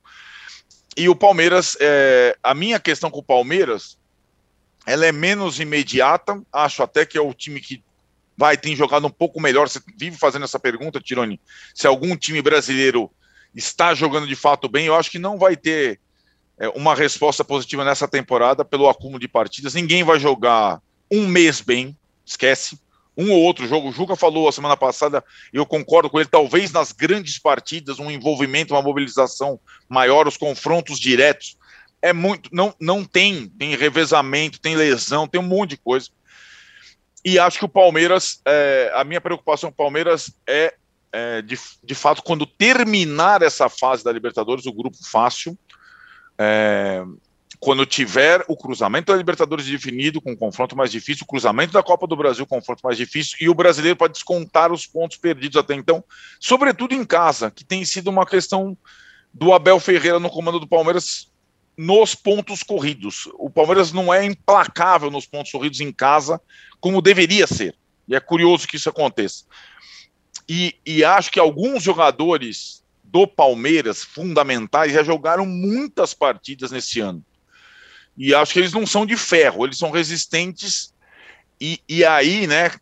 E o Palmeiras, é, a minha questão com o Palmeiras, ela é menos imediata, acho até que é o time que vai, tem jogado um pouco melhor. Você vive fazendo essa pergunta, Tironi, se algum time brasileiro está jogando de fato bem, eu acho que não vai ter é, uma resposta positiva nessa temporada pelo acúmulo de partidas. Ninguém vai jogar um mês bem, esquece. Um ou outro jogo. O Juca falou a semana passada, eu concordo com ele, talvez nas grandes partidas, um envolvimento, uma mobilização maior, os confrontos diretos. É muito. Não, não tem, tem revezamento, tem lesão, tem um monte de coisa. E acho que o Palmeiras, é, a minha preocupação com o Palmeiras é, é, de, de fato, quando terminar essa fase da Libertadores, o grupo fácil, é, quando tiver o cruzamento da Libertadores definido, com um confronto mais difícil, o cruzamento da Copa do Brasil, confronto mais difícil, e o brasileiro pode descontar os pontos perdidos até então, sobretudo em casa, que tem sido uma questão do Abel Ferreira no comando do Palmeiras nos pontos corridos. O Palmeiras não é implacável nos pontos corridos em casa, como deveria ser. E é curioso que isso aconteça. E, e acho que alguns jogadores do Palmeiras, fundamentais, já jogaram muitas partidas nesse ano. E acho que eles não são de ferro, eles são resistentes. E, e aí, né,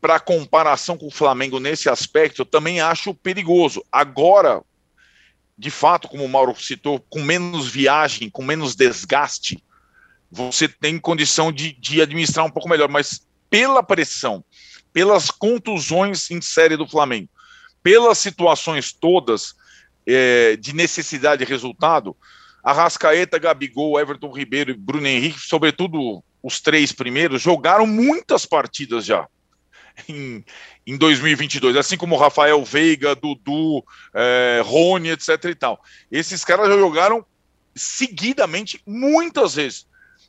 para comparação com o Flamengo nesse aspecto, eu também acho perigoso. Agora, de fato, como o Mauro citou, com menos viagem, com menos desgaste, você tem condição de, de administrar um pouco melhor. Mas pela pressão, pelas contusões em série do Flamengo, pelas situações todas é, de necessidade de resultado, Arrascaeta, Gabigol, Everton Ribeiro e Bruno Henrique, sobretudo os três primeiros, jogaram muitas partidas já. em, em 2022, assim como Rafael Veiga, Dudu, é, Rony, etc e tal. Esses caras já jogaram seguidamente muitas vezes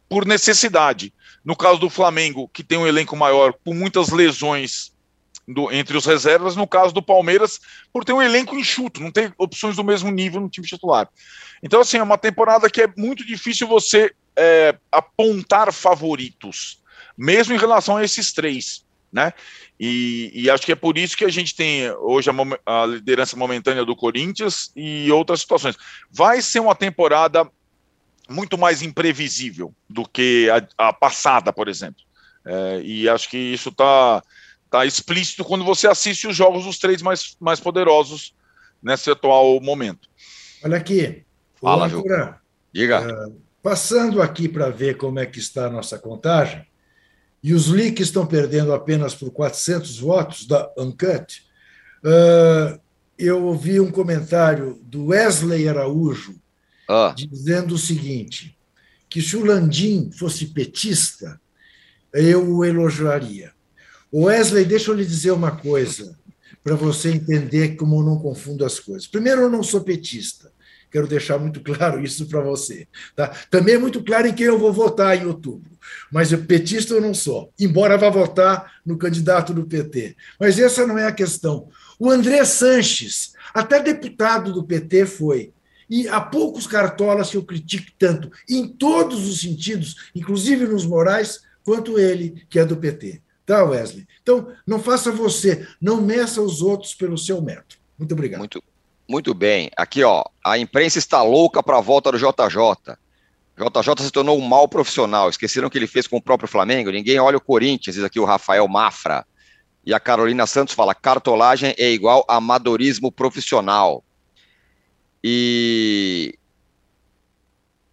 por necessidade. No caso do Flamengo, que tem um elenco maior, por muitas lesões do, entre os reservas, no caso do Palmeiras, por ter um elenco enxuto, não tem opções do mesmo nível no time titular. Então, assim, é uma temporada que é muito difícil você é, apontar favoritos, mesmo em relação a esses três, né? E, e, acho que é por isso que a gente tem hoje a, a, liderança momentânea do Corinthians e outras situações. Vai ser uma temporada muito mais imprevisível do que a, a passada, por exemplo. É, e acho que isso está tá explícito quando você assiste os jogos dos três mais, mais poderosos nesse atual momento. Olha aqui. Fala, viu? Diga. Uh, passando aqui para ver como é que está a nossa contagem, e os leaks estão perdendo apenas por 400 votos da Uncut, uh, eu ouvi um comentário do Wesley Araújo ah. dizendo o seguinte, que se o Landim fosse petista, eu o elogiaria. Wesley, deixa eu lhe dizer uma coisa, para você entender como eu não confundo as coisas. Primeiro, eu não sou petista. Quero deixar muito claro isso para você. Tá? Também é muito claro em quem eu vou votar em outubro. Mas eu, petista eu não sou, embora vá votar no candidato do PT. Mas essa não é a questão. O André Sanches, até deputado do PT foi. E há poucos cartolas que eu critico tanto, em todos os sentidos, inclusive nos morais, quanto ele, que é do PT. Tá, Wesley? Então, não faça você, não meça os outros pelo seu metro. Muito obrigado. Muito, muito bem. Aqui, ó, a imprensa está louca para a volta do JJ. JJ se tornou um mau profissional. Esqueceram o que ele fez com o próprio Flamengo? Ninguém olha o Corinthians, diz aqui o Rafael Mafra. E a Carolina Santos fala: cartolagem é igual amadorismo profissional. E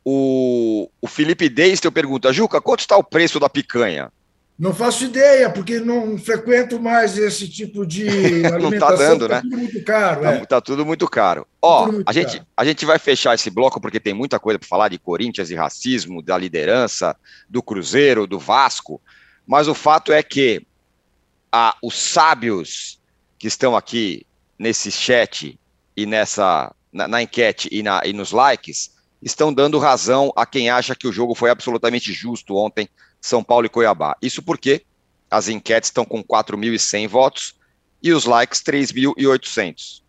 o, o Felipe Deistel pergunta: Juca, quanto está o preço da picanha? Não faço ideia, porque não frequento mais esse tipo de alimentação. não está dando, tá né? Tudo muito caro. Está é. tá tudo muito caro. Ó, muito a, caro. Gente, a gente vai fechar esse bloco porque tem muita coisa para falar de Corinthians e racismo, da liderança, do Cruzeiro, do Vasco. Mas o fato é que a, os sábios que estão aqui nesse chat e nessa na, na enquete e, na, e nos likes estão dando razão a quem acha que o jogo foi absolutamente justo ontem são Paulo e Cuiabá. Isso porque as enquetes estão com 4.100 votos e os likes 3.800.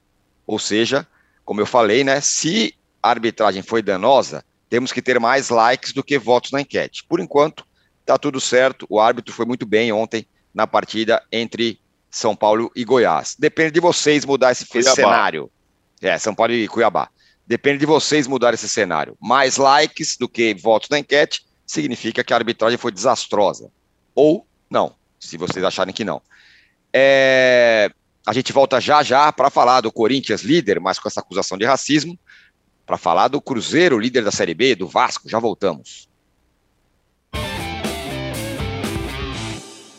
Ou seja, como eu falei, né, se a arbitragem foi danosa, temos que ter mais likes do que votos na enquete. Por enquanto, está tudo certo. O árbitro foi muito bem ontem na partida entre São Paulo e Goiás. Depende de vocês mudar esse, esse cenário. É, São Paulo e Cuiabá. Depende de vocês mudar esse cenário. Mais likes do que votos na enquete significa que a arbitragem foi desastrosa. Ou não, se vocês acharem que não. É, a gente volta já já para falar do Corinthians líder, mas com essa acusação de racismo, para falar do Cruzeiro líder da Série B, do Vasco. Já voltamos.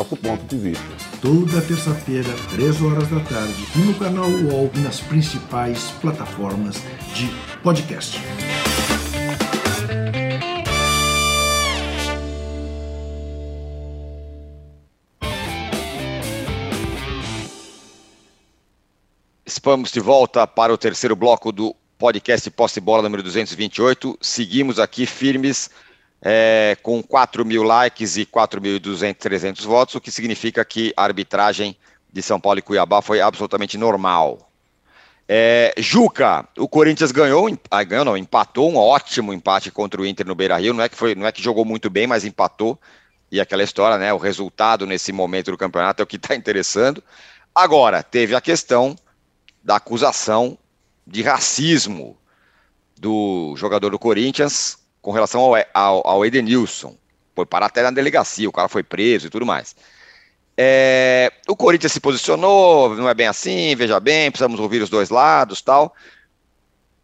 nosso ponto de vista. Toda terça-feira, 3 horas da tarde, no canal UOL e nas principais plataformas de podcast. Vamos de volta para o terceiro bloco do podcast Posse Bola número 228. Seguimos aqui firmes é, com 4 mil likes e 4.200, 300 votos, o que significa que a arbitragem de São Paulo e Cuiabá foi absolutamente normal. É, Juca, o Corinthians ganhou, ah, ganhou não, empatou um ótimo empate contra o Inter no Beira-Rio, não é que foi, não é que jogou muito bem, mas empatou e aquela história, né? O resultado nesse momento do campeonato é o que está interessando. Agora, teve a questão da acusação de racismo do jogador do Corinthians com relação ao, ao, ao Edenilson. Foi parar até na delegacia, o cara foi preso e tudo mais. É, o Corinthians se posicionou, não é bem assim, veja bem, precisamos ouvir os dois lados tal.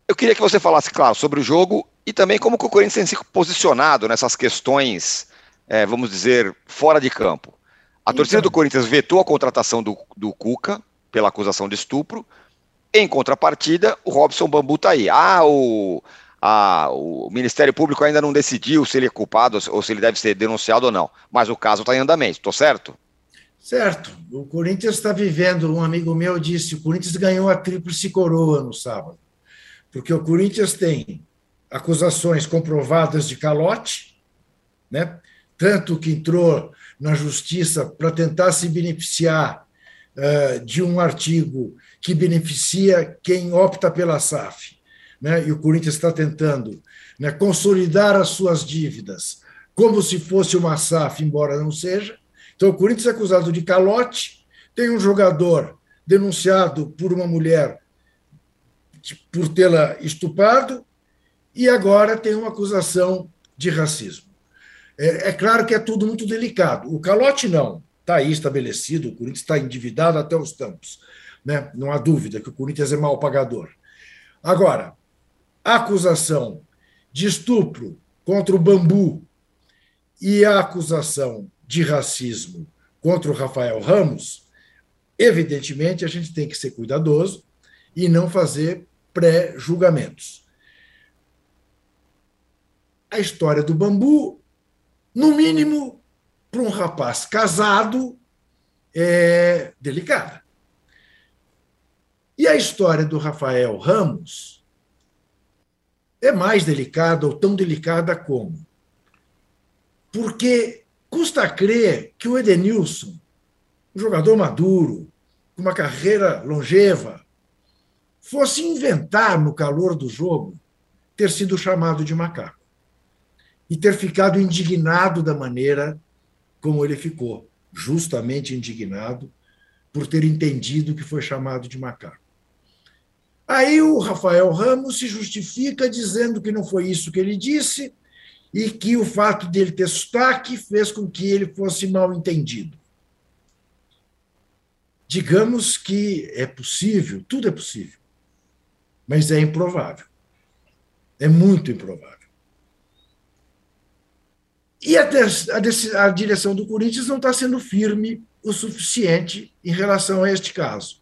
Eu queria que você falasse, claro, sobre o jogo e também como o Corinthians tem se posicionado nessas questões, é, vamos dizer, fora de campo. A então. torcida do Corinthians vetou a contratação do, do Cuca pela acusação de estupro. Em contrapartida, o Robson Bambu está aí. Ah, o, a, o Ministério Público ainda não decidiu se ele é culpado ou se ele deve ser denunciado ou não. Mas o caso está em andamento, estou certo? Certo. O Corinthians está vivendo, um amigo meu disse, o Corinthians ganhou a tríplice coroa no sábado. Porque o Corinthians tem acusações comprovadas de calote, né? tanto que entrou na justiça para tentar se beneficiar uh, de um artigo que beneficia quem opta pela SAF. Né? E o Corinthians está tentando né, consolidar as suas dívidas como se fosse uma SAF, embora não seja, então, o Corinthians é acusado de calote, tem um jogador denunciado por uma mulher por tê-la estupado, e agora tem uma acusação de racismo. É, é, claro que é tudo muito delicado. O calote não, está aí estabelecido, o Corinthians está endividado até os tampos. Né? Não há dúvida que o Corinthians é mal pagador. Agora, a acusação de estupro contra o bambu e a acusação de racismo contra o Rafael Ramos, evidentemente a gente tem que ser cuidadoso e não fazer pré-julgamentos. A história do bambu, no mínimo, para um rapaz casado, é delicada. E a história do Rafael Ramos é mais delicada, ou tão delicada como? Porque Custa crer que o Edenilson, um jogador maduro, com uma carreira longeva, fosse inventar no calor do jogo ter sido chamado de macaco e ter ficado indignado da maneira como ele ficou, justamente indignado por ter entendido que foi chamado de macaco. Aí o Rafael Ramos se justifica dizendo que não foi isso que ele disse, e que o fato dele ter sotaque fez com que ele fosse mal entendido. Digamos que é possível, tudo é possível, mas é improvável. É muito improvável. E a, a, a direção do Corinthians não está sendo firme o suficiente em relação a este caso.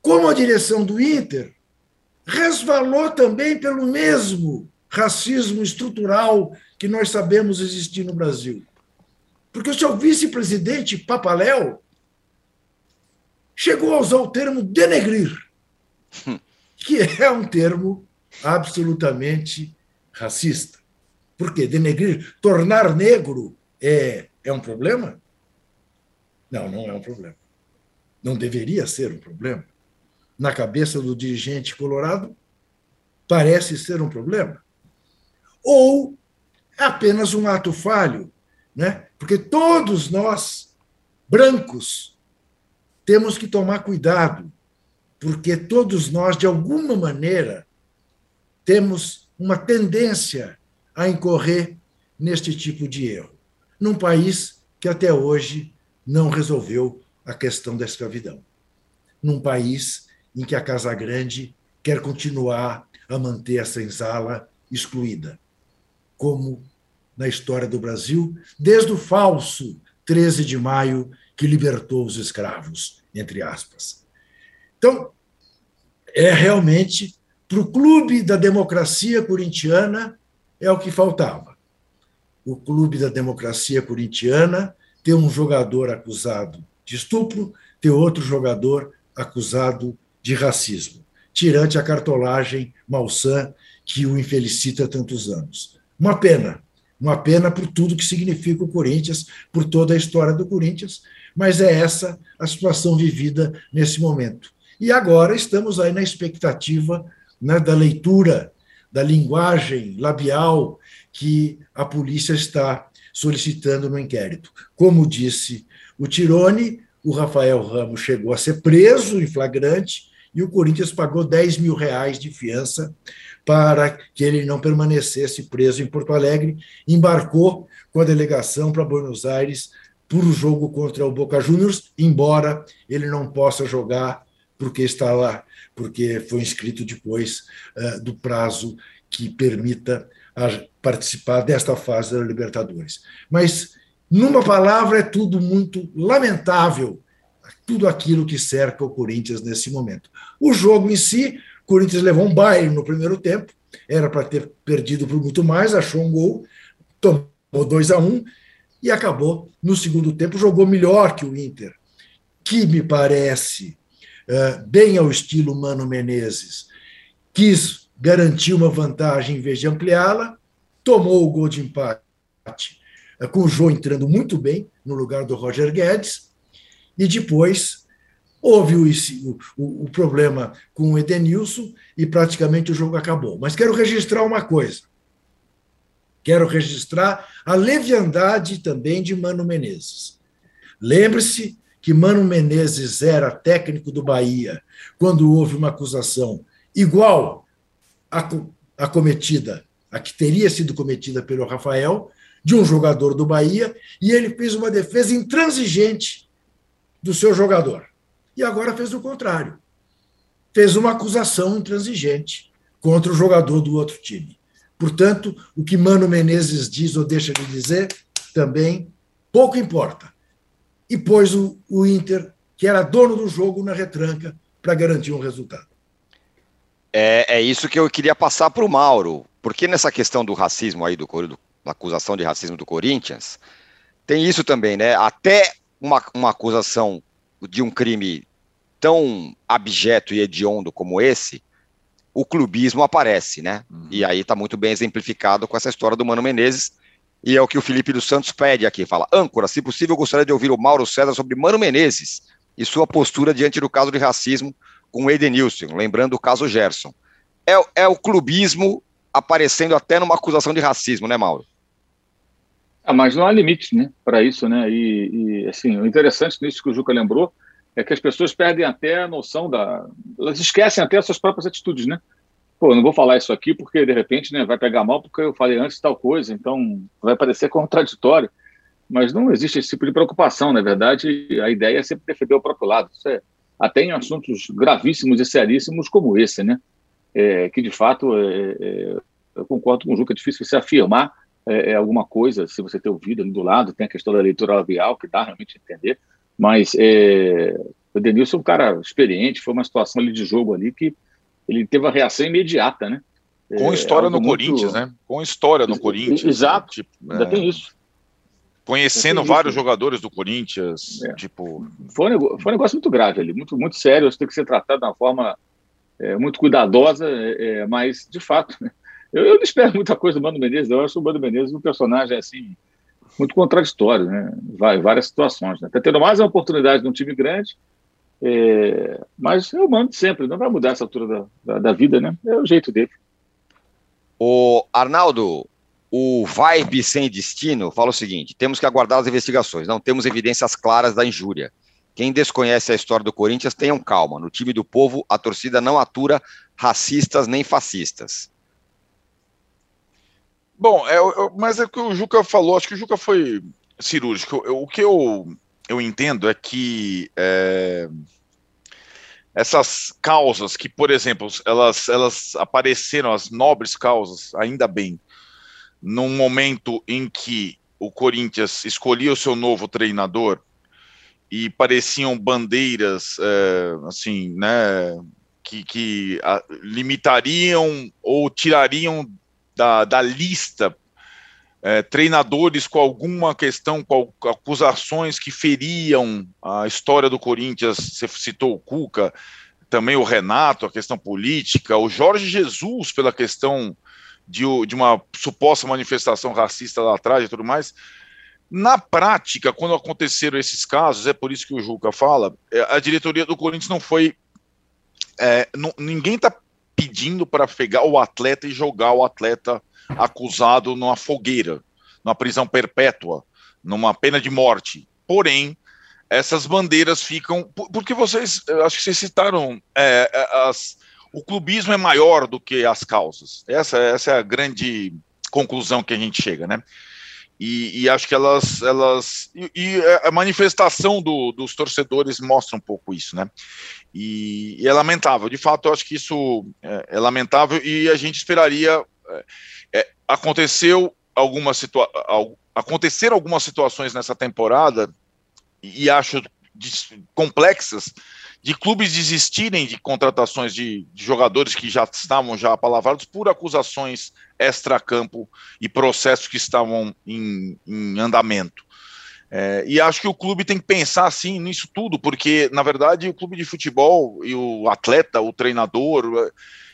Como a direção do Inter resvalou também pelo mesmo racismo estrutural que nós sabemos existir no Brasil. Porque o seu vice-presidente, Papaléu, chegou a usar o termo denegrir, que é um termo absolutamente racista. Por quê? Denegrir, tornar negro é, é um problema? Não, não é um problema. Não deveria ser um problema. Na cabeça do dirigente colorado, parece ser um problema ou apenas um ato falho, né? Porque todos nós brancos temos que tomar cuidado, porque todos nós de alguma maneira temos uma tendência a incorrer neste tipo de erro, num país que até hoje não resolveu a questão da escravidão, num país em que a Casa Grande quer continuar a manter a senzala excluída como na história do Brasil, desde o falso 13 de maio que libertou os escravos, entre aspas. Então, é realmente para o clube da democracia corintiana é o que faltava. O clube da democracia corintiana ter um jogador acusado de estupro, ter outro jogador acusado de racismo, tirante a cartolagem malsã que o infelicita há tantos anos. Uma pena, uma pena por tudo que significa o Corinthians, por toda a história do Corinthians, mas é essa a situação vivida nesse momento. E agora estamos aí na expectativa né, da leitura, da linguagem labial que a polícia está solicitando no inquérito. Como disse o Tirone, o Rafael Ramos chegou a ser preso em flagrante e o Corinthians pagou 10 mil reais de fiança para que ele não permanecesse preso em Porto Alegre, embarcou com a delegação para Buenos Aires por o jogo contra o Boca Juniors, embora ele não possa jogar porque está lá, porque foi inscrito depois uh, do prazo que permita participar desta fase da Libertadores. Mas, numa palavra, é tudo muito lamentável, tudo aquilo que cerca o Corinthians nesse momento. O jogo em si, o Corinthians levou um baile no primeiro tempo, era para ter perdido por muito mais, achou um gol, tomou 2 a 1 um, e acabou. No segundo tempo, jogou melhor que o Inter, que me parece uh, bem ao estilo Mano Menezes, quis garantir uma vantagem em vez de ampliá-la, tomou o gol de empate, uh, com o Jô entrando muito bem no lugar do Roger Guedes, e depois houve o, o, o problema com o Edenilson e praticamente o jogo acabou. Mas quero registrar uma coisa. Quero registrar a leviandade também de Mano Menezes. Lembre-se que Mano Menezes era técnico do Bahia quando houve uma acusação igual à, à cometida, a que teria sido cometida pelo Rafael, de um jogador do Bahia, e ele fez uma defesa intransigente do seu jogador. E agora fez o contrário. Fez uma acusação intransigente contra o jogador do outro time. Portanto, o que Mano Menezes diz ou deixa de dizer também pouco importa. E pôs o, o Inter, que era dono do jogo, na retranca para garantir um resultado. É, é isso que eu queria passar para o Mauro, porque nessa questão do racismo aí, do, do, da acusação de racismo do Corinthians, tem isso também, né? Até uma, uma acusação de um crime tão abjeto e hediondo como esse, o clubismo aparece, né? Uhum. E aí está muito bem exemplificado com essa história do Mano Menezes. E é o que o Felipe dos Santos pede aqui. Fala, âncora, se possível, eu gostaria de ouvir o Mauro César sobre Mano Menezes e sua postura diante do caso de racismo com o Edenilson, lembrando o caso Gerson. É, é o clubismo aparecendo até numa acusação de racismo, né, Mauro? Ah, mas não há limite, né, para isso, né? E, e, assim, o interessante nisso que o Juca lembrou é que as pessoas perdem até a noção da. Elas esquecem até as suas próprias atitudes, né? Pô, não vou falar isso aqui porque de repente né, vai pegar mal porque eu falei antes tal coisa, então vai parecer contraditório. Mas não existe esse tipo de preocupação, na verdade, a ideia é sempre defender o próprio lado. Isso é, até em assuntos gravíssimos e seríssimos como esse, né? É, que de fato, é, é, eu concordo com o Juca, é difícil você afirmar é, é, alguma coisa se você ter ouvido ali do lado, tem a questão da leitura labial, que dá realmente a entender, mas é, o Denilson é um cara experiente, foi uma situação ali de jogo ali que ele teve a reação imediata, né? Com é, história no muito... Corinthians, né? Com história no Corinthians. Exato, tipo, ainda é... tem isso. Conhecendo vários isso. jogadores do Corinthians, é. tipo... Foi um, negócio, foi um negócio muito grave ali, muito, muito sério, isso tem que ser tratado de uma forma é, muito cuidadosa, é, mas, de fato, eu, eu, não espero muita coisa do Mano Menezes, eu acho o Mano Menezes um personagem, assim, muito contraditório, né? Vai, várias situações. Né? Está tendo mais uma oportunidade num time grande, é, mas eu mando sempre, não vai mudar essa altura da, da, da, vida, né? É o jeito dele. O Arnaldo, o Vibe Sem Destino fala o seguinte: temos que aguardar as investigações, não temos evidências claras da injúria. Quem desconhece a história do Corinthians, tenham calma. No time do povo, a torcida não atura racistas nem fascistas. Bom, é, mas é o que o Juca falou, acho que o Juca foi cirúrgico. Eu, o que eu, eu entendo é que é, essas causas que, por exemplo, elas, elas apareceram, as nobres causas, ainda bem, num momento em que o Corinthians escolhia o seu novo treinador e pareciam bandeiras, é, assim, né, que, que a, limitariam ou tirariam da, da lista é, treinadores com alguma questão, com acusações que feriam a história do Corinthians. Você citou o Cuca, também o Renato, a questão política, o Jorge Jesus, pela questão de, de uma suposta manifestação racista lá atrás e tudo mais. Na prática, quando aconteceram esses casos, é por isso que o Juca fala, é, a diretoria do Corinthians não foi. É, não, ninguém está pedindo para pegar o atleta e jogar o atleta acusado numa fogueira. numa prisão perpétua, numa pena de morte. Porém, essas bandeiras ficam. Porque vocês, acho que vocês citaram, é, é, as, o clubismo é maior do que as causas. Essa, essa é a grande conclusão que a gente chega, né? E, e acho que elas. elas e, e a manifestação do, dos torcedores mostra um pouco isso, né? E, e, é lamentável. De fato, eu acho que isso é, é lamentável e a gente esperaria. É, é aconteceu alguma situa acontecer algumas situações nessa temporada e acho complexas de clubes desistirem de contratações de, de, jogadores que já estavam já apalavrados por acusações extra-campo e processos que estavam em, em andamento. É, e acho que o clube tem que pensar assim nisso tudo, porque na verdade o clube de futebol e o atleta, o treinador,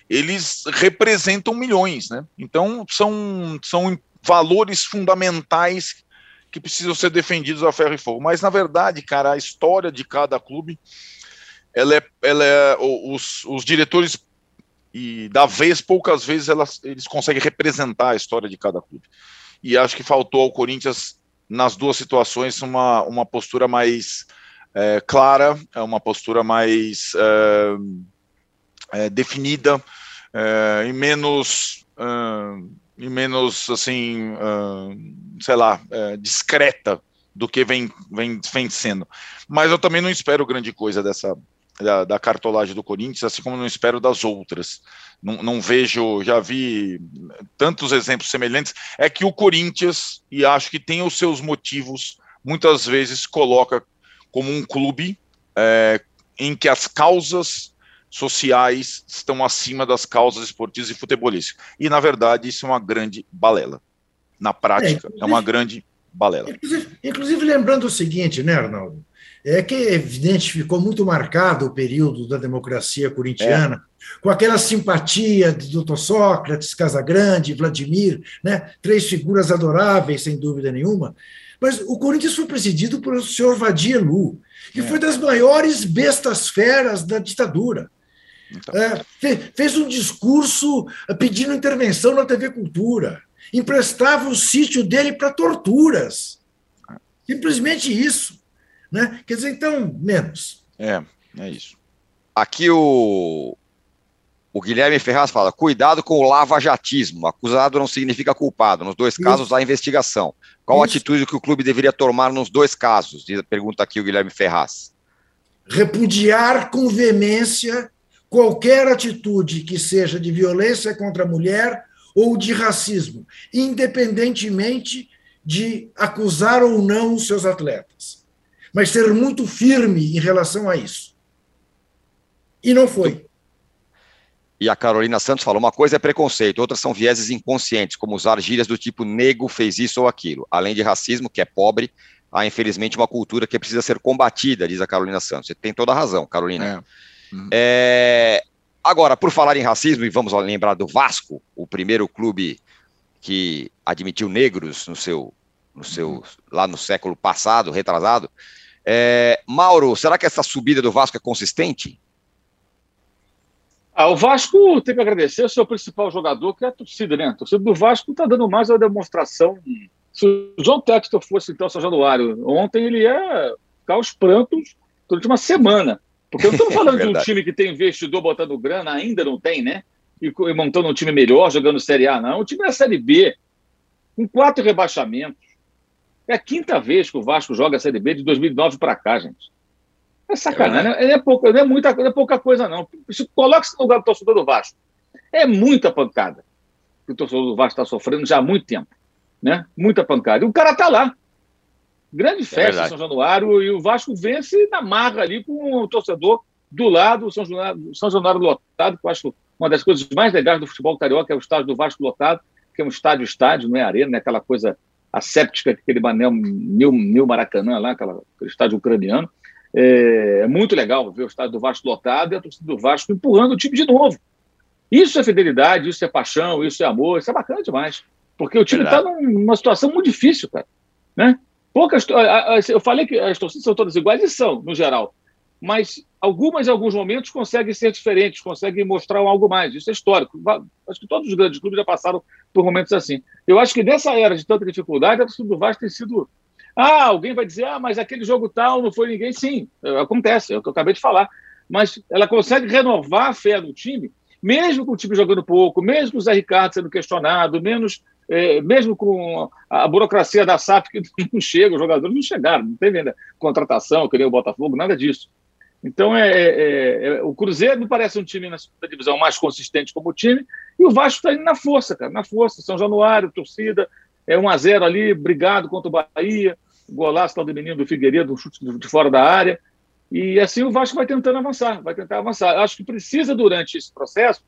eles representam milhões, né? Então são, são valores fundamentais que precisam ser defendidos a ferro e fogo. Mas na verdade, cara, a história de cada clube ela é, ela é os, os diretores e da vez, poucas vezes elas, eles conseguem representar a história de cada clube. E acho que faltou ao Corinthians, nas duas situações, uma, uma postura mais é, clara, é uma postura mais é, é, definida é, e menos é, e menos assim, sei lá, discreta do que vem, vem, vem sendo. Mas eu também não espero grande coisa dessa, da, da, cartolagem do Corinthians, assim como não espero das outras. Não, não, vejo, já vi tantos exemplos semelhantes. É que o Corinthians, e acho que tem os seus motivos, muitas vezes coloca como um clube é, em que as causas sociais estão acima das causas esportivas e futebolísticas. E, na verdade, isso é uma grande balela. Na prática, é, é uma grande balela. Inclusive, inclusive, lembrando o seguinte, né, Arnaldo? É que é evidente ficou muito marcado o período da democracia corintiana, é. com aquela simpatia de Dr. Sócrates, Casagrande, Vladimir, né? três figuras adoráveis, sem dúvida nenhuma. Mas o Corinthians foi presidido por o senhor Vadia Lu, que é. foi das maiores bestas feras da ditadura. Então. É, fez, fez um discurso pedindo intervenção na TV Cultura, emprestava o sítio dele para torturas. Simplesmente isso. Né? Quer dizer, então, menos. É, é isso. Aqui o, o Guilherme Ferraz fala: cuidado com o lava-jatismo. Acusado não significa culpado. Nos dois casos, há investigação. Qual Isso. atitude que o clube deveria tomar nos dois casos? Pergunta aqui o Guilherme Ferraz. Repudiar com veemência qualquer atitude que seja de violência contra a mulher ou de racismo, independentemente de acusar ou não os seus atletas mas ser muito firme em relação a isso. E não foi. E a Carolina Santos falou: uma coisa é preconceito, outras são vieses inconscientes, como usar gírias do tipo nego fez isso ou aquilo. Além de racismo, que é pobre, há infelizmente uma cultura que precisa ser combatida, diz a Carolina Santos. Você tem toda a razão, Carolina. É. Uhum. É... Agora, por falar em racismo, e vamos lembrar do Vasco, o primeiro clube que admitiu negros no seu, no seu, uhum. lá no século passado, retrasado. É, Mauro, será que essa subida do Vasco é consistente? Ah, o Vasco tem que agradecer o seu principal jogador, que é a torcida, né? A torcida do Vasco está dando mais uma demonstração. Se o João Textor fosse, então, São Januário, ontem ele ia ficar aos prantos durante uma semana. Porque eu não estou falando é de um time que tem investidor botando grana, ainda não tem, né? E, e montando um time melhor, jogando Série A, não. O time é a Série B, com quatro rebaixamentos é a quinta vez que o Vasco joga a Série B de 2009 para cá, gente. É sacanagem. É, não, é pouca, não, é muita, não é pouca coisa, não. Coloque-se no lugar do torcedor do Vasco. É muita pancada que o torcedor do Vasco está sofrendo já há muito tempo. Né? Muita pancada. E o cara está lá. Grande é festa é em São Januário e o Vasco vence na marra ali com o torcedor do lado, o São Januário, São Januário lotado, que eu acho uma das coisas mais legais do futebol carioca é o estádio do Vasco lotado, que é um estádio-estádio, não é arena, não é aquela coisa asséptica, aquele Manel Nil, Nil Maracanã lá, aquela, aquele estádio ucraniano. É, é, muito legal ver o estádio do Vasco lotado e a torcida do Vasco empurrando o time de novo. Isso é fidelidade, isso é paixão, isso é amor, isso é bacana demais. Porque o time está numa situação muito difícil, cara. Né? Poucas, eu falei que as torcidas são todas iguais e são, no geral. Mas algumas, em alguns momentos, conseguem ser diferentes, conseguem mostrar algo mais. Isso é histórico. Acho que todos os grandes clubes já passaram por momentos assim. Eu acho que nessa era de tanta dificuldade, a torcida do Vasco tem sido. Ah, alguém vai dizer, ah, mas aquele jogo tal não foi ninguém. Sim, acontece, é o que eu acabei de falar. Mas ela consegue renovar a fé do time, mesmo com o time jogando pouco, mesmo com o Zé Ricardo sendo questionado, menos, é, mesmo com a burocracia da SAP que não chega, os jogadores não chegaram, não teve ainda contratação, que nem o Botafogo, nada disso. Então, é, é, é, o Cruzeiro me parece um time na segunda divisão mais consistente como time, e o Vasco está indo na força, cara, na força. São Januário, torcida, é 1 a 0 ali, brigado contra o Bahia, golaço do menino do Figueiredo, um chute de fora da área. E assim o Vasco vai tentando avançar, vai tentar avançar. Acho que precisa, durante esse processo,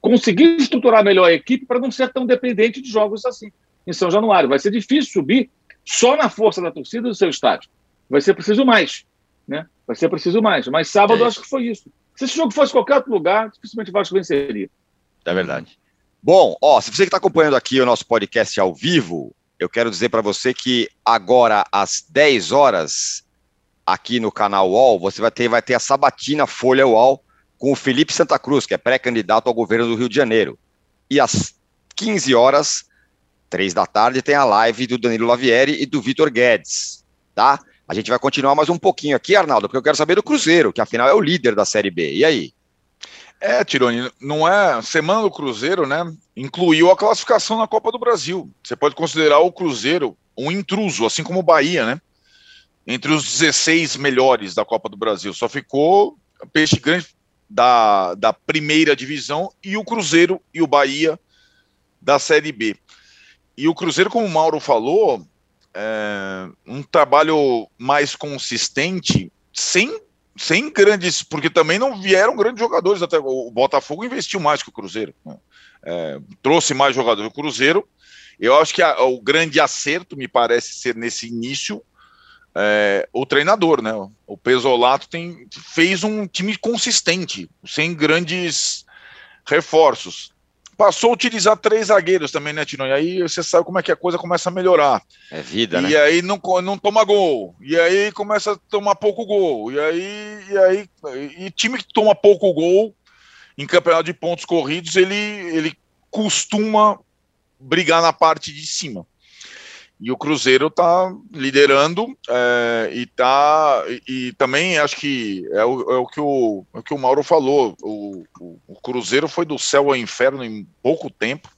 conseguir estruturar melhor a equipe para não ser tão dependente de jogos assim, em São Januário. Vai ser difícil subir só na força da torcida do seu estádio. Vai ser preciso mais. Né? Vai ser preciso mais. Mas sábado é acho que foi isso. Se esse jogo fosse qualquer outro lugar, dificilmente o Vasco venceria. É verdade. Bom, ó, se você que está acompanhando aqui o nosso podcast ao vivo, eu quero dizer para você que agora às 10 horas, aqui no canal UOL, você vai ter, vai ter a sabatina Folha UOL com o Felipe Santa Cruz, que é pré-candidato ao governo do Rio de Janeiro. E às 15 horas, 3 da tarde, tem a live do Danilo Lavieri e do Vitor Guedes, tá? A gente vai continuar mais um pouquinho aqui, Arnaldo, porque eu quero saber do Cruzeiro, que afinal é o líder da Série B. E aí? É, Tironi, não é. Semana do Cruzeiro, né? Incluiu a classificação na Copa do Brasil. Você pode considerar o Cruzeiro um intruso, assim como o Bahia, né? Entre os 16 melhores da Copa do Brasil. Só ficou peixe grande da, da primeira divisão e o Cruzeiro e o Bahia da Série B. E o Cruzeiro, como o Mauro falou, é, um trabalho mais consistente, sem, sem grandes, porque também não vieram grandes jogadores. Até o Botafogo investiu mais que o Cruzeiro, né? é, trouxe mais jogadores. O Cruzeiro, eu acho que a, o grande acerto me parece ser nesse início. É, o treinador, né? O Pesolato tem, fez um time consistente, sem grandes reforços passou a utilizar três zagueiros também, né, Tino? E aí você sabe como é que a coisa começa a melhorar. É vida, e né? E aí não, não toma gol. E aí começa a tomar pouco gol. E aí, e aí e time que toma pouco gol em campeonato de pontos corridos, ele, ele costuma brigar na parte de cima. E o Cruzeiro está liderando é, e tá e, e, também acho que é o, é o, que o, é o que o Mauro falou. O, o, o, Cruzeiro foi do céu ao inferno em pouco tempo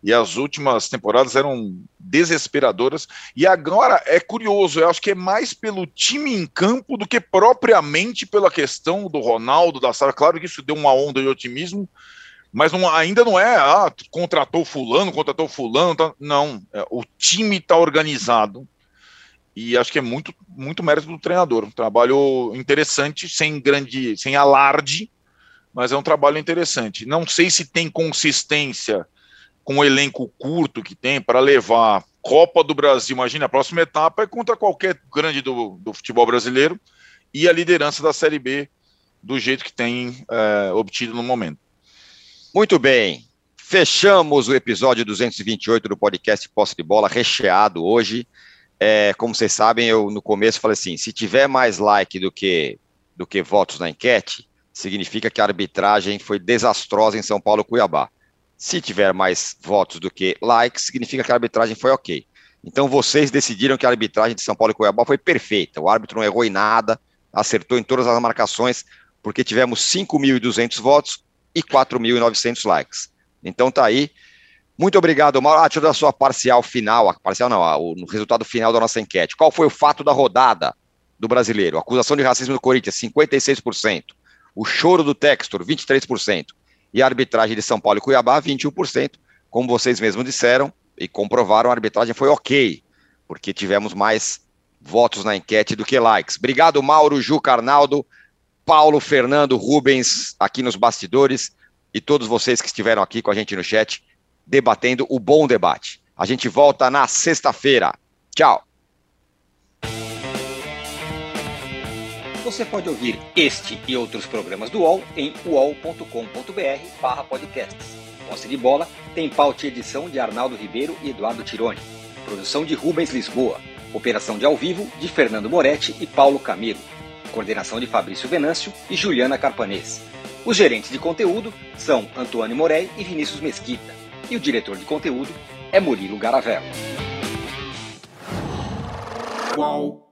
e as últimas temporadas eram desesperadoras. E agora é curioso, eu acho que é mais pelo time em campo do que propriamente pela questão do Ronaldo da Sara. Claro que isso deu uma onda de otimismo, mas não, ainda não é, ah, contratou fulano, contratou fulano, tá, não, é, o time está organizado e acho que é muito, muito mérito do treinador, um trabalho interessante, sem grande, sem alarde, mas é um trabalho interessante. Não sei se tem consistência com o elenco curto que tem para levar Copa do Brasil, imagina, a próxima etapa é contra qualquer grande do, do futebol brasileiro e a liderança da Série B do jeito que tem é, obtido no momento. Muito bem. Fechamos o episódio 228 do podcast Posse de Bola, recheado hoje. É, como vocês sabem, eu no começo falei assim: se tiver mais like do que, do que votos na enquete, significa que a arbitragem foi desastrosa em São Paulo e Cuiabá. Se tiver mais votos do que likes, significa que a arbitragem foi ok. Então vocês decidiram que a arbitragem de São Paulo e Cuiabá foi perfeita. O árbitro não errou em nada, acertou em todas as marcações, porque tivemos 5.200 votos e 4.900 likes. Então tá aí. Muito obrigado, Mauro. Ah, deixa eu dar a sua parcial final, a parcial não, o resultado final da nossa enquete. Qual foi o fato da rodada do brasileiro? Acusação de racismo do Corinthians, 56%. O choro do Textor, 23%. E a arbitragem de São Paulo e Cuiabá, 21%. Como vocês mesmos disseram e comprovaram, a arbitragem foi ok, porque tivemos mais votos na enquete do que likes. Obrigado, Mauro, Ju, Carnaldo. Paulo, Fernando, Rubens, aqui nos bastidores, e todos vocês que estiveram aqui com a gente no chat, debatendo o bom debate. A gente volta na sexta-feira. Tchau. Você pode ouvir este e outros programas do UOL em uol.com.br podcasts. Posse de bola tem pauta e edição de Arnaldo Ribeiro e Eduardo Tironi. Produção de Rubens Lisboa. Operação de ao vivo de Fernando Moretti e Paulo Camilo Coordenação de Fabrício Venâncio e Juliana Carpanês. Os gerentes de conteúdo são Antônio Morei e Vinícius Mesquita. E o diretor de conteúdo é Murilo Garavello. Qual?